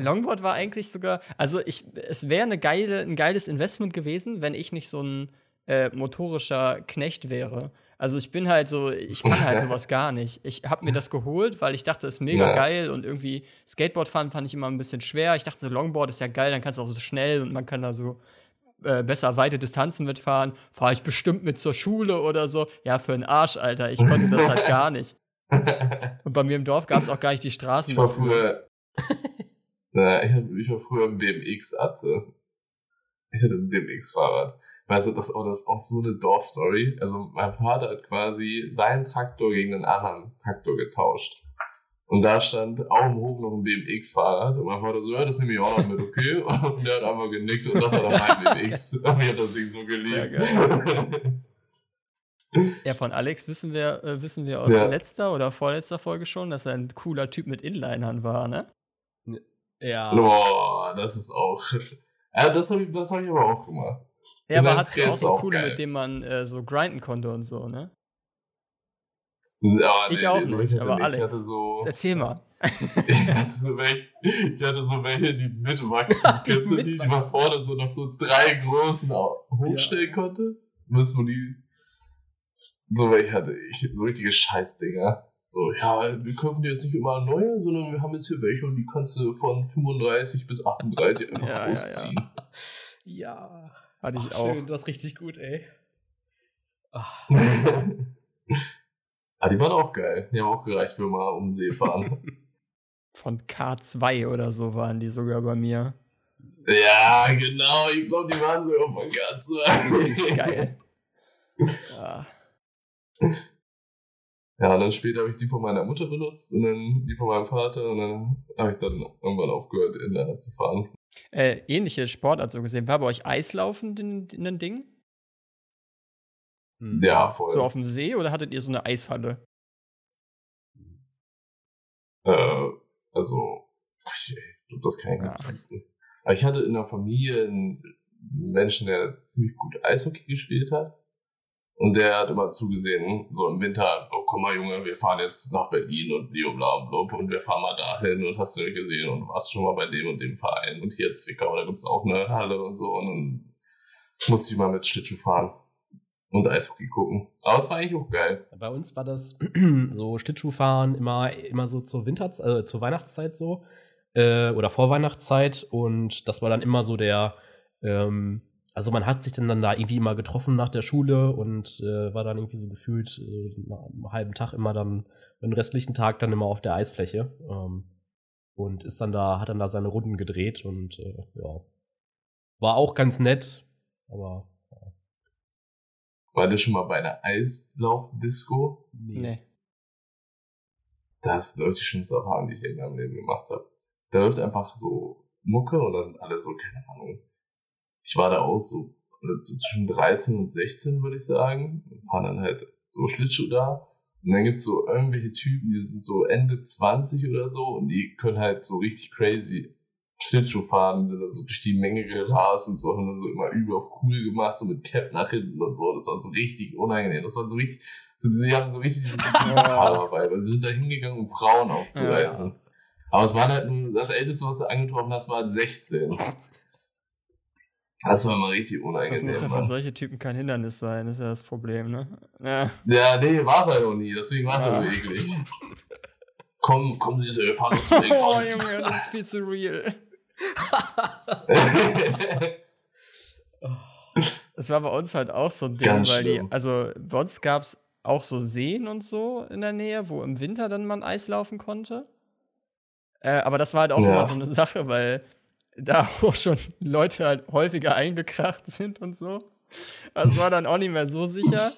Speaker 3: Longboard war eigentlich sogar, also ich, es wäre geile, ein geiles Investment gewesen, wenn ich nicht so ein äh, motorischer Knecht wäre. Also ich bin halt so, ich kann halt <laughs> sowas gar nicht. Ich habe mir das geholt, weil ich dachte, es ist mega
Speaker 2: Ja.
Speaker 3: geil und irgendwie Skateboard fahren fand ich immer ein bisschen schwer. Ich dachte, so Longboard ist ja geil, dann kannst du auch so schnell und man kann da so äh, besser weite Distanzen mitfahren. Fahre ich bestimmt mit zur Schule oder so. Ja, für einen Arsch, Alter. Ich konnte das halt <laughs> gar nicht. Und bei mir im Dorf gab es auch gar nicht die Straßen.
Speaker 2: Ich war früher. <laughs> Na, ich, hab, ich war früher im BMX-Atze. Ich hatte ein BMX-Fahrrad. Weißt du, das, oh, das ist auch so eine Dorfstory. Also, mein Vater hat quasi seinen Traktor gegen einen anderen Traktor getauscht. Und da stand auch im Hof noch ein BMX-Fahrrad. Und mein Vater so, ja, das nehme ich auch noch mit, okay? <laughs> Und der hat einfach genickt und das war dann mein BMX. Und ich hab das Ding so geliebt.
Speaker 3: Ja, Ja, von Alex wissen wir, äh, wissen wir aus
Speaker 2: Ja.
Speaker 3: letzter oder vorletzter Folge schon, dass er ein cooler Typ mit Inlinern war, ne?
Speaker 1: Ja.
Speaker 2: Boah, das ist auch. <laughs> Ja, das habe ich, das hab ich aber auch gemacht.
Speaker 3: Ja, aber du auch so coole,
Speaker 2: geil.
Speaker 3: mit denen man äh, so grinden konnte und so, ne?
Speaker 2: Ja,
Speaker 3: Ich auch
Speaker 2: so
Speaker 3: nicht,
Speaker 2: ich
Speaker 3: aber.
Speaker 2: Ich hatte so.
Speaker 3: Erzähl mal. <laughs>
Speaker 2: Ich hatte so welche, ich hatte so welche, die mitwachsen. <laughs>
Speaker 1: Die
Speaker 2: Kennst du die, man
Speaker 1: mitwachsen.
Speaker 2: vorne so noch so drei großen hochstellen konnte? Weißt du, wo die. So welche hatte ich. So richtige Scheißdinger. So, ja, wir kaufen dir jetzt nicht immer neue, sondern wir haben jetzt hier welche und die kannst du von 35 bis 38 einfach
Speaker 3: Ja, ja, ja.
Speaker 2: ausziehen. <laughs>
Speaker 1: Ja.
Speaker 3: Hatte ich
Speaker 1: Ach,
Speaker 3: auch.
Speaker 1: Schön, das ist richtig gut, ey. <laughs> Ah,
Speaker 2: die waren auch geil. Die haben auch gereicht für mal um See fahren. <laughs>
Speaker 3: Von K2 oder so waren die sogar bei mir.
Speaker 2: ja, genau. Ich glaube, die waren sogar von Katze.
Speaker 3: Geil. Ja.
Speaker 2: Ja, und dann später habe ich die von meiner Mutter benutzt und dann die von meinem Vater und dann habe ich dann irgendwann aufgehört, Inliner zu fahren.
Speaker 3: Äh, ähnliche Sportart so gesehen. War bei euch Eislaufen in, in ein Ding?
Speaker 1: hm.
Speaker 2: Ja, voll.
Speaker 3: So auf dem See oder hattet ihr so eine Eishalle?
Speaker 2: Äh, also, ich, ich glaube, das kann ich
Speaker 3: Ja.
Speaker 2: nicht. Aber ich hatte in der Familie einen Menschen, der ziemlich gut Eishockey gespielt hat. Und der hat immer zugesehen, so im Winter, oh komm mal Junge, wir fahren jetzt nach Berlin und bla und blub und wir fahren mal dahin und hast du nicht gesehen und warst schon mal bei dem und dem Verein und hier Zwickau, da gibt's auch eine Halle und so und dann musste ich mal mit Schlittschuh fahren und Eishockey gucken. Aber es war eigentlich auch geil.
Speaker 1: Bei uns war das <clears throat> so Schlittschuhfahren immer, immer so zur Winterz äh, zur Weihnachtszeit so äh, oder Vorweihnachtszeit und das war dann immer so der ähm, also man hat sich dann, dann da irgendwie immer getroffen nach der Schule und äh, war dann irgendwie so gefühlt äh, nach einem halben Tag immer dann, den restlichen Tag dann immer auf der Eisfläche. Ähm, und ist dann da, hat dann da seine Runden gedreht und äh, ja. War auch ganz nett, aber. Ja.
Speaker 2: War du schon mal bei einer Eislaufdisco?
Speaker 3: Nee. nee.
Speaker 2: Das ich, die schlimmste Erfahrung, die ich in meinem Leben gemacht habe. Da läuft einfach so Mucke oder sind alle so, keine Ahnung. Ich war da auch so, so zwischen 13 und 16, würde ich sagen. Und fahren dann halt so Schlittschuh da. Und dann gibt's so irgendwelche Typen, die sind so Ende 20 oder so und die können halt so richtig crazy Schlittschuh fahren, sind dann so durch die Menge gerast und so, haben dann so immer übel auf cool gemacht, so mit Cap nach hinten und so. Das war so richtig unangenehm. Das war so richtig, so, die haben so richtig diese Fahrer bei, weil sie sind da hingegangen, um Frauen aufzureißen. Ja. Aber es war halt nur, das Älteste, was du angetroffen hast, war 16. Das war immer richtig unangenehm.
Speaker 3: Das muss ja für solche Typen kein Hindernis sein, ist ja das Problem, ne? Ja,
Speaker 2: ja nee, war es halt auch nie, deswegen war es ja. so eklig. komm, komm, Sie, wir fahren zu <laughs>
Speaker 3: Oh, Junge, das ist viel zu real. <laughs> das war bei uns halt auch so ein Ding, Ganz weil schlimm. die, also bei uns gab es auch so Seen und so in der Nähe, wo im Winter dann man Eis laufen konnte. Äh, aber das war halt auch ja. immer so eine Sache, weil da <laughs> auch schon Leute halt häufiger eingekracht sind und so. Das war dann auch nicht mehr so sicher.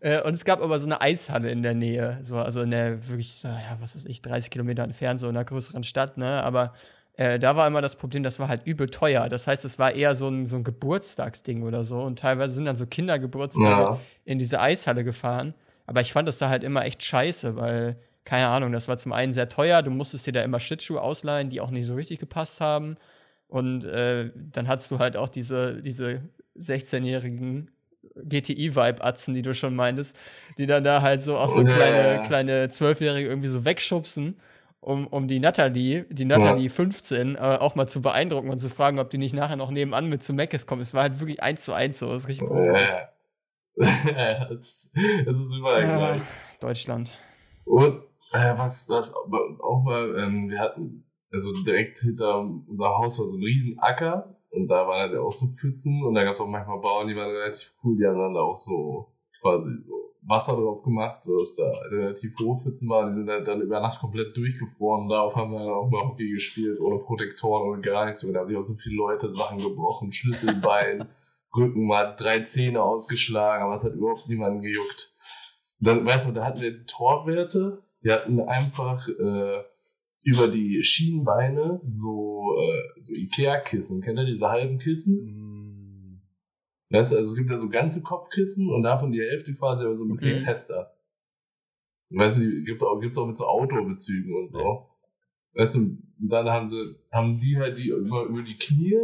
Speaker 3: Äh, und es gab aber so eine Eishalle in der Nähe, so, also in der wirklich, ja, was weiß ich, 30 Kilometer entfernt, so in einer größeren Stadt, ne? Aber äh, da war immer das Problem, das war halt übel teuer. Das heißt, es war eher so ein, so ein Geburtstagsding oder so. Und teilweise sind dann so Kindergeburtstage ja. in diese Eishalle gefahren. Aber ich fand das da halt immer echt scheiße, weil, keine Ahnung, das war zum einen sehr teuer. Du musstest dir da immer Schlittschuhe ausleihen, die auch nicht so richtig gepasst haben. Und äh, dann hattest du halt auch diese, diese 16-jährigen GTI-Vibe-Atzen, die du schon meintest, die dann da halt so auch so ja, kleine, ja. kleine Zwölfjährige irgendwie so wegschubsen, um, um die Natalie, die Natalie ja. 15, äh, auch mal zu beeindrucken und zu fragen, ob die nicht nachher noch nebenan mit zu Meckes kommt. Es war halt wirklich eins zu eins so, das ist richtig groß.
Speaker 2: Ja, <laughs> das, das ist überall ja,
Speaker 3: Deutschland.
Speaker 2: Und äh, was, was bei uns auch war, ähm, wir hatten also direkt hinter unser Haus war so ein riesen Acker und da waren halt auch so Pfützen und da gab es auch manchmal Bauern, die waren relativ cool, die haben dann da auch so quasi so Wasser drauf gemacht, dass da relativ hohe Pfützen waren, die sind halt dann über Nacht komplett durchgefroren. Darauf haben wir dann auch mal Hockey gespielt, ohne Protektoren und gar nichts. Und da haben sich auch so viele Leute Sachen gebrochen, Schlüsselbein, <laughs> Rücken mal drei Zähne ausgeschlagen, aber es hat überhaupt niemanden gejuckt. Dann, weißt du, da hatten wir Torwerte, die hatten einfach äh, über die Schienenbeine so, äh, so Ikea-Kissen. Kennt ihr diese halben Kissen? Mm. Weißt du, also es gibt ja so ganze Kopfkissen und davon die Hälfte quasi aber so ein bisschen okay. fester. Weißt du, gibt auch, gibt's auch mit so Autobezügen und so. Weißt du, und dann haben sie, haben die halt die über, über die Knie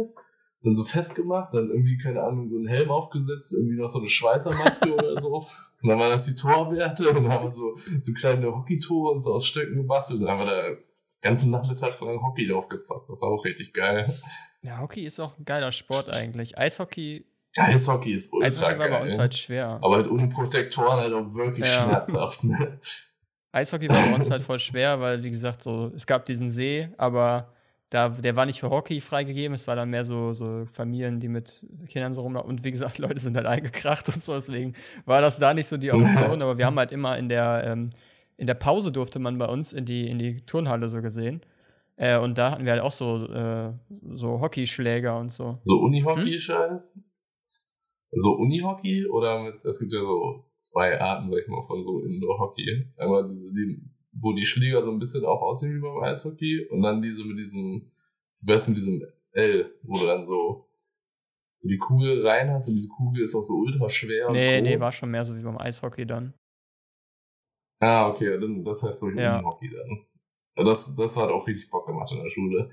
Speaker 2: dann so festgemacht, dann irgendwie, keine Ahnung, so einen Helm aufgesetzt, irgendwie noch so eine Schweißermaske <laughs> oder so. Und dann waren das die Torwerte und dann haben wir so, so kleine Hockeytore und so aus Stöcken gebastelt. Dann haben wir da ganzen Nachmittag lang Hockeylauf gezockt. Das war auch richtig geil.
Speaker 3: Ja, Hockey ist auch ein geiler Sport eigentlich. Eishockey.
Speaker 2: Eishockey ist ultra
Speaker 3: Eishockey
Speaker 2: war
Speaker 3: bei uns halt schwer.
Speaker 2: Aber halt ohne Protektoren halt auch wirklich ja. schmerzhaft. Ne?
Speaker 3: Eishockey war bei uns halt voll schwer, weil, wie gesagt, so, es gab diesen See, aber da, der war nicht für Hockey freigegeben. Es war dann mehr so, so Familien, die mit Kindern so rumlaufen. Und wie gesagt, Leute sind halt eingekracht <laughs> und so. Deswegen war das da nicht so die <laughs> Option. aber wir haben halt immer in der, ähm, in der Pause durfte man bei uns in die, in die Turnhalle so gesehen. Äh, und da hatten wir halt auch so, äh, so Hockeyschläger und so.
Speaker 2: So Unihockey-Scheiß? Hm? So Unihockey oder mit, es gibt ja so zwei Arten, sag ich mal, von so Indoor-Hockey. Einmal diese, die, wo die Schläger so ein bisschen auch aussehen wie beim Eishockey und dann diese mit diesem, heißt mit diesem L, wo du dann so, so die Kugel rein hast und diese Kugel ist auch so ultra schwer.
Speaker 3: Nee, nee, war schon mehr so wie beim Eishockey dann.
Speaker 2: Ah, okay, dann, das heißt durch ja. Unihockey dann. Das, das hat auch richtig Bock gemacht in der Schule.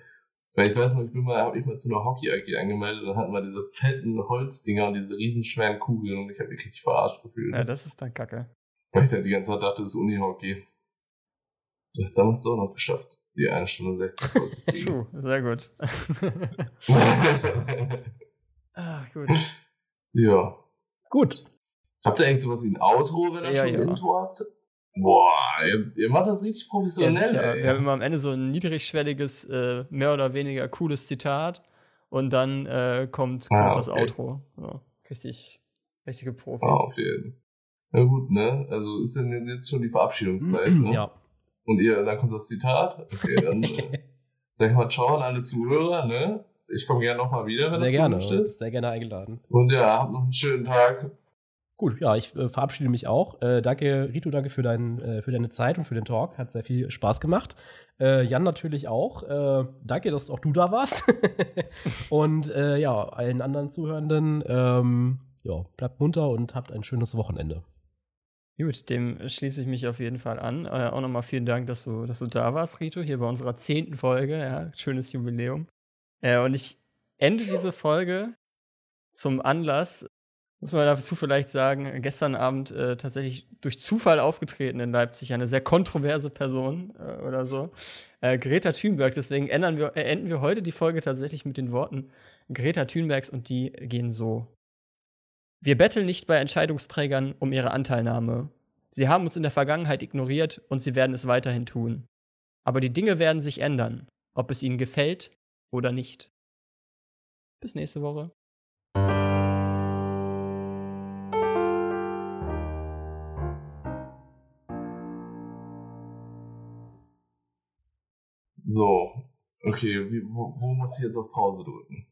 Speaker 2: Weil ich weiß noch, ich bin mal, hab ich mal zu einer Hockey-AG angemeldet, dann hatten wir diese fetten Holzdinger und diese riesenschweren Kugeln und ich habe mich richtig verarscht gefühlt.
Speaker 3: Ja, das ist dann kacke.
Speaker 2: Weil ich dann die ganze Zeit dachte, das ist Unihockey. Jetzt haben wir es doch noch geschafft, die eine Stunde 16 voll zu <laughs>
Speaker 3: True, sehr gut. Ach, <laughs> gut.
Speaker 2: Ja.
Speaker 1: Gut.
Speaker 2: Habt ihr eigentlich sowas wie ein Outro, wenn ihr ja, schon ein ja. Intro habt? Boah, ihr, ihr, macht das richtig professionell. Ja,
Speaker 3: wir haben immer am Ende so ein niedrigschwelliges, äh, mehr oder weniger cooles Zitat und dann äh, kommt, ah, kommt das Outro. Richtig, richtige Profis.
Speaker 2: Ah, auf jeden Fall. Na gut, ne? Also ist denn jetzt schon die Verabschiedungszeit, <clears throat> ne?
Speaker 1: Ja.
Speaker 2: Und ihr, dann kommt das Zitat. Okay, dann äh, <laughs> sag ich mal ciao an alle Zuhörer, ne? Ich komme gerne nochmal wieder, wenn
Speaker 1: Sehr
Speaker 2: das
Speaker 1: gerne.
Speaker 2: gewünscht ist.
Speaker 1: Sehr gerne eingeladen.
Speaker 2: Und ja, habt noch einen schönen Tag.
Speaker 1: Gut, ja, ich äh, verabschiede mich auch. Äh, danke, Rito, danke für, dein, äh, für deine Zeit und für den Talk. Hat sehr viel Spaß gemacht. Äh, Jan natürlich auch. Äh, danke, dass auch du da warst. <laughs> und äh, ja, allen anderen Zuhörenden, ähm, ja, bleibt munter und habt ein schönes Wochenende.
Speaker 3: Gut, dem schließe ich mich auf jeden Fall an. Auch nochmal vielen Dank, dass du, dass du da warst, Rito, hier bei unserer zehnten Folge. Ja, schönes Jubiläum. Und ich ende diese Folge zum Anlass, muss man dazu vielleicht sagen, gestern Abend äh, tatsächlich durch Zufall aufgetreten in Leipzig, eine sehr kontroverse Person äh, oder so. Äh, Greta Thunberg, deswegen ändern wir, äh, enden wir heute die Folge tatsächlich mit den Worten Greta Thunbergs und die gehen so. Wir betteln nicht bei Entscheidungsträgern um ihre Anteilnahme. Sie haben uns in der Vergangenheit ignoriert und sie werden es weiterhin tun. Aber die Dinge werden sich ändern, ob es ihnen gefällt oder nicht. Bis nächste Woche.
Speaker 2: So, okay, wie, wo, wo muss ich jetzt auf Pause drücken?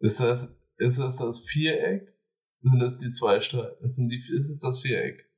Speaker 2: Ist das, ist das das Viereck? Sind das die zwei Streifen? Ist, ist es das Viereck?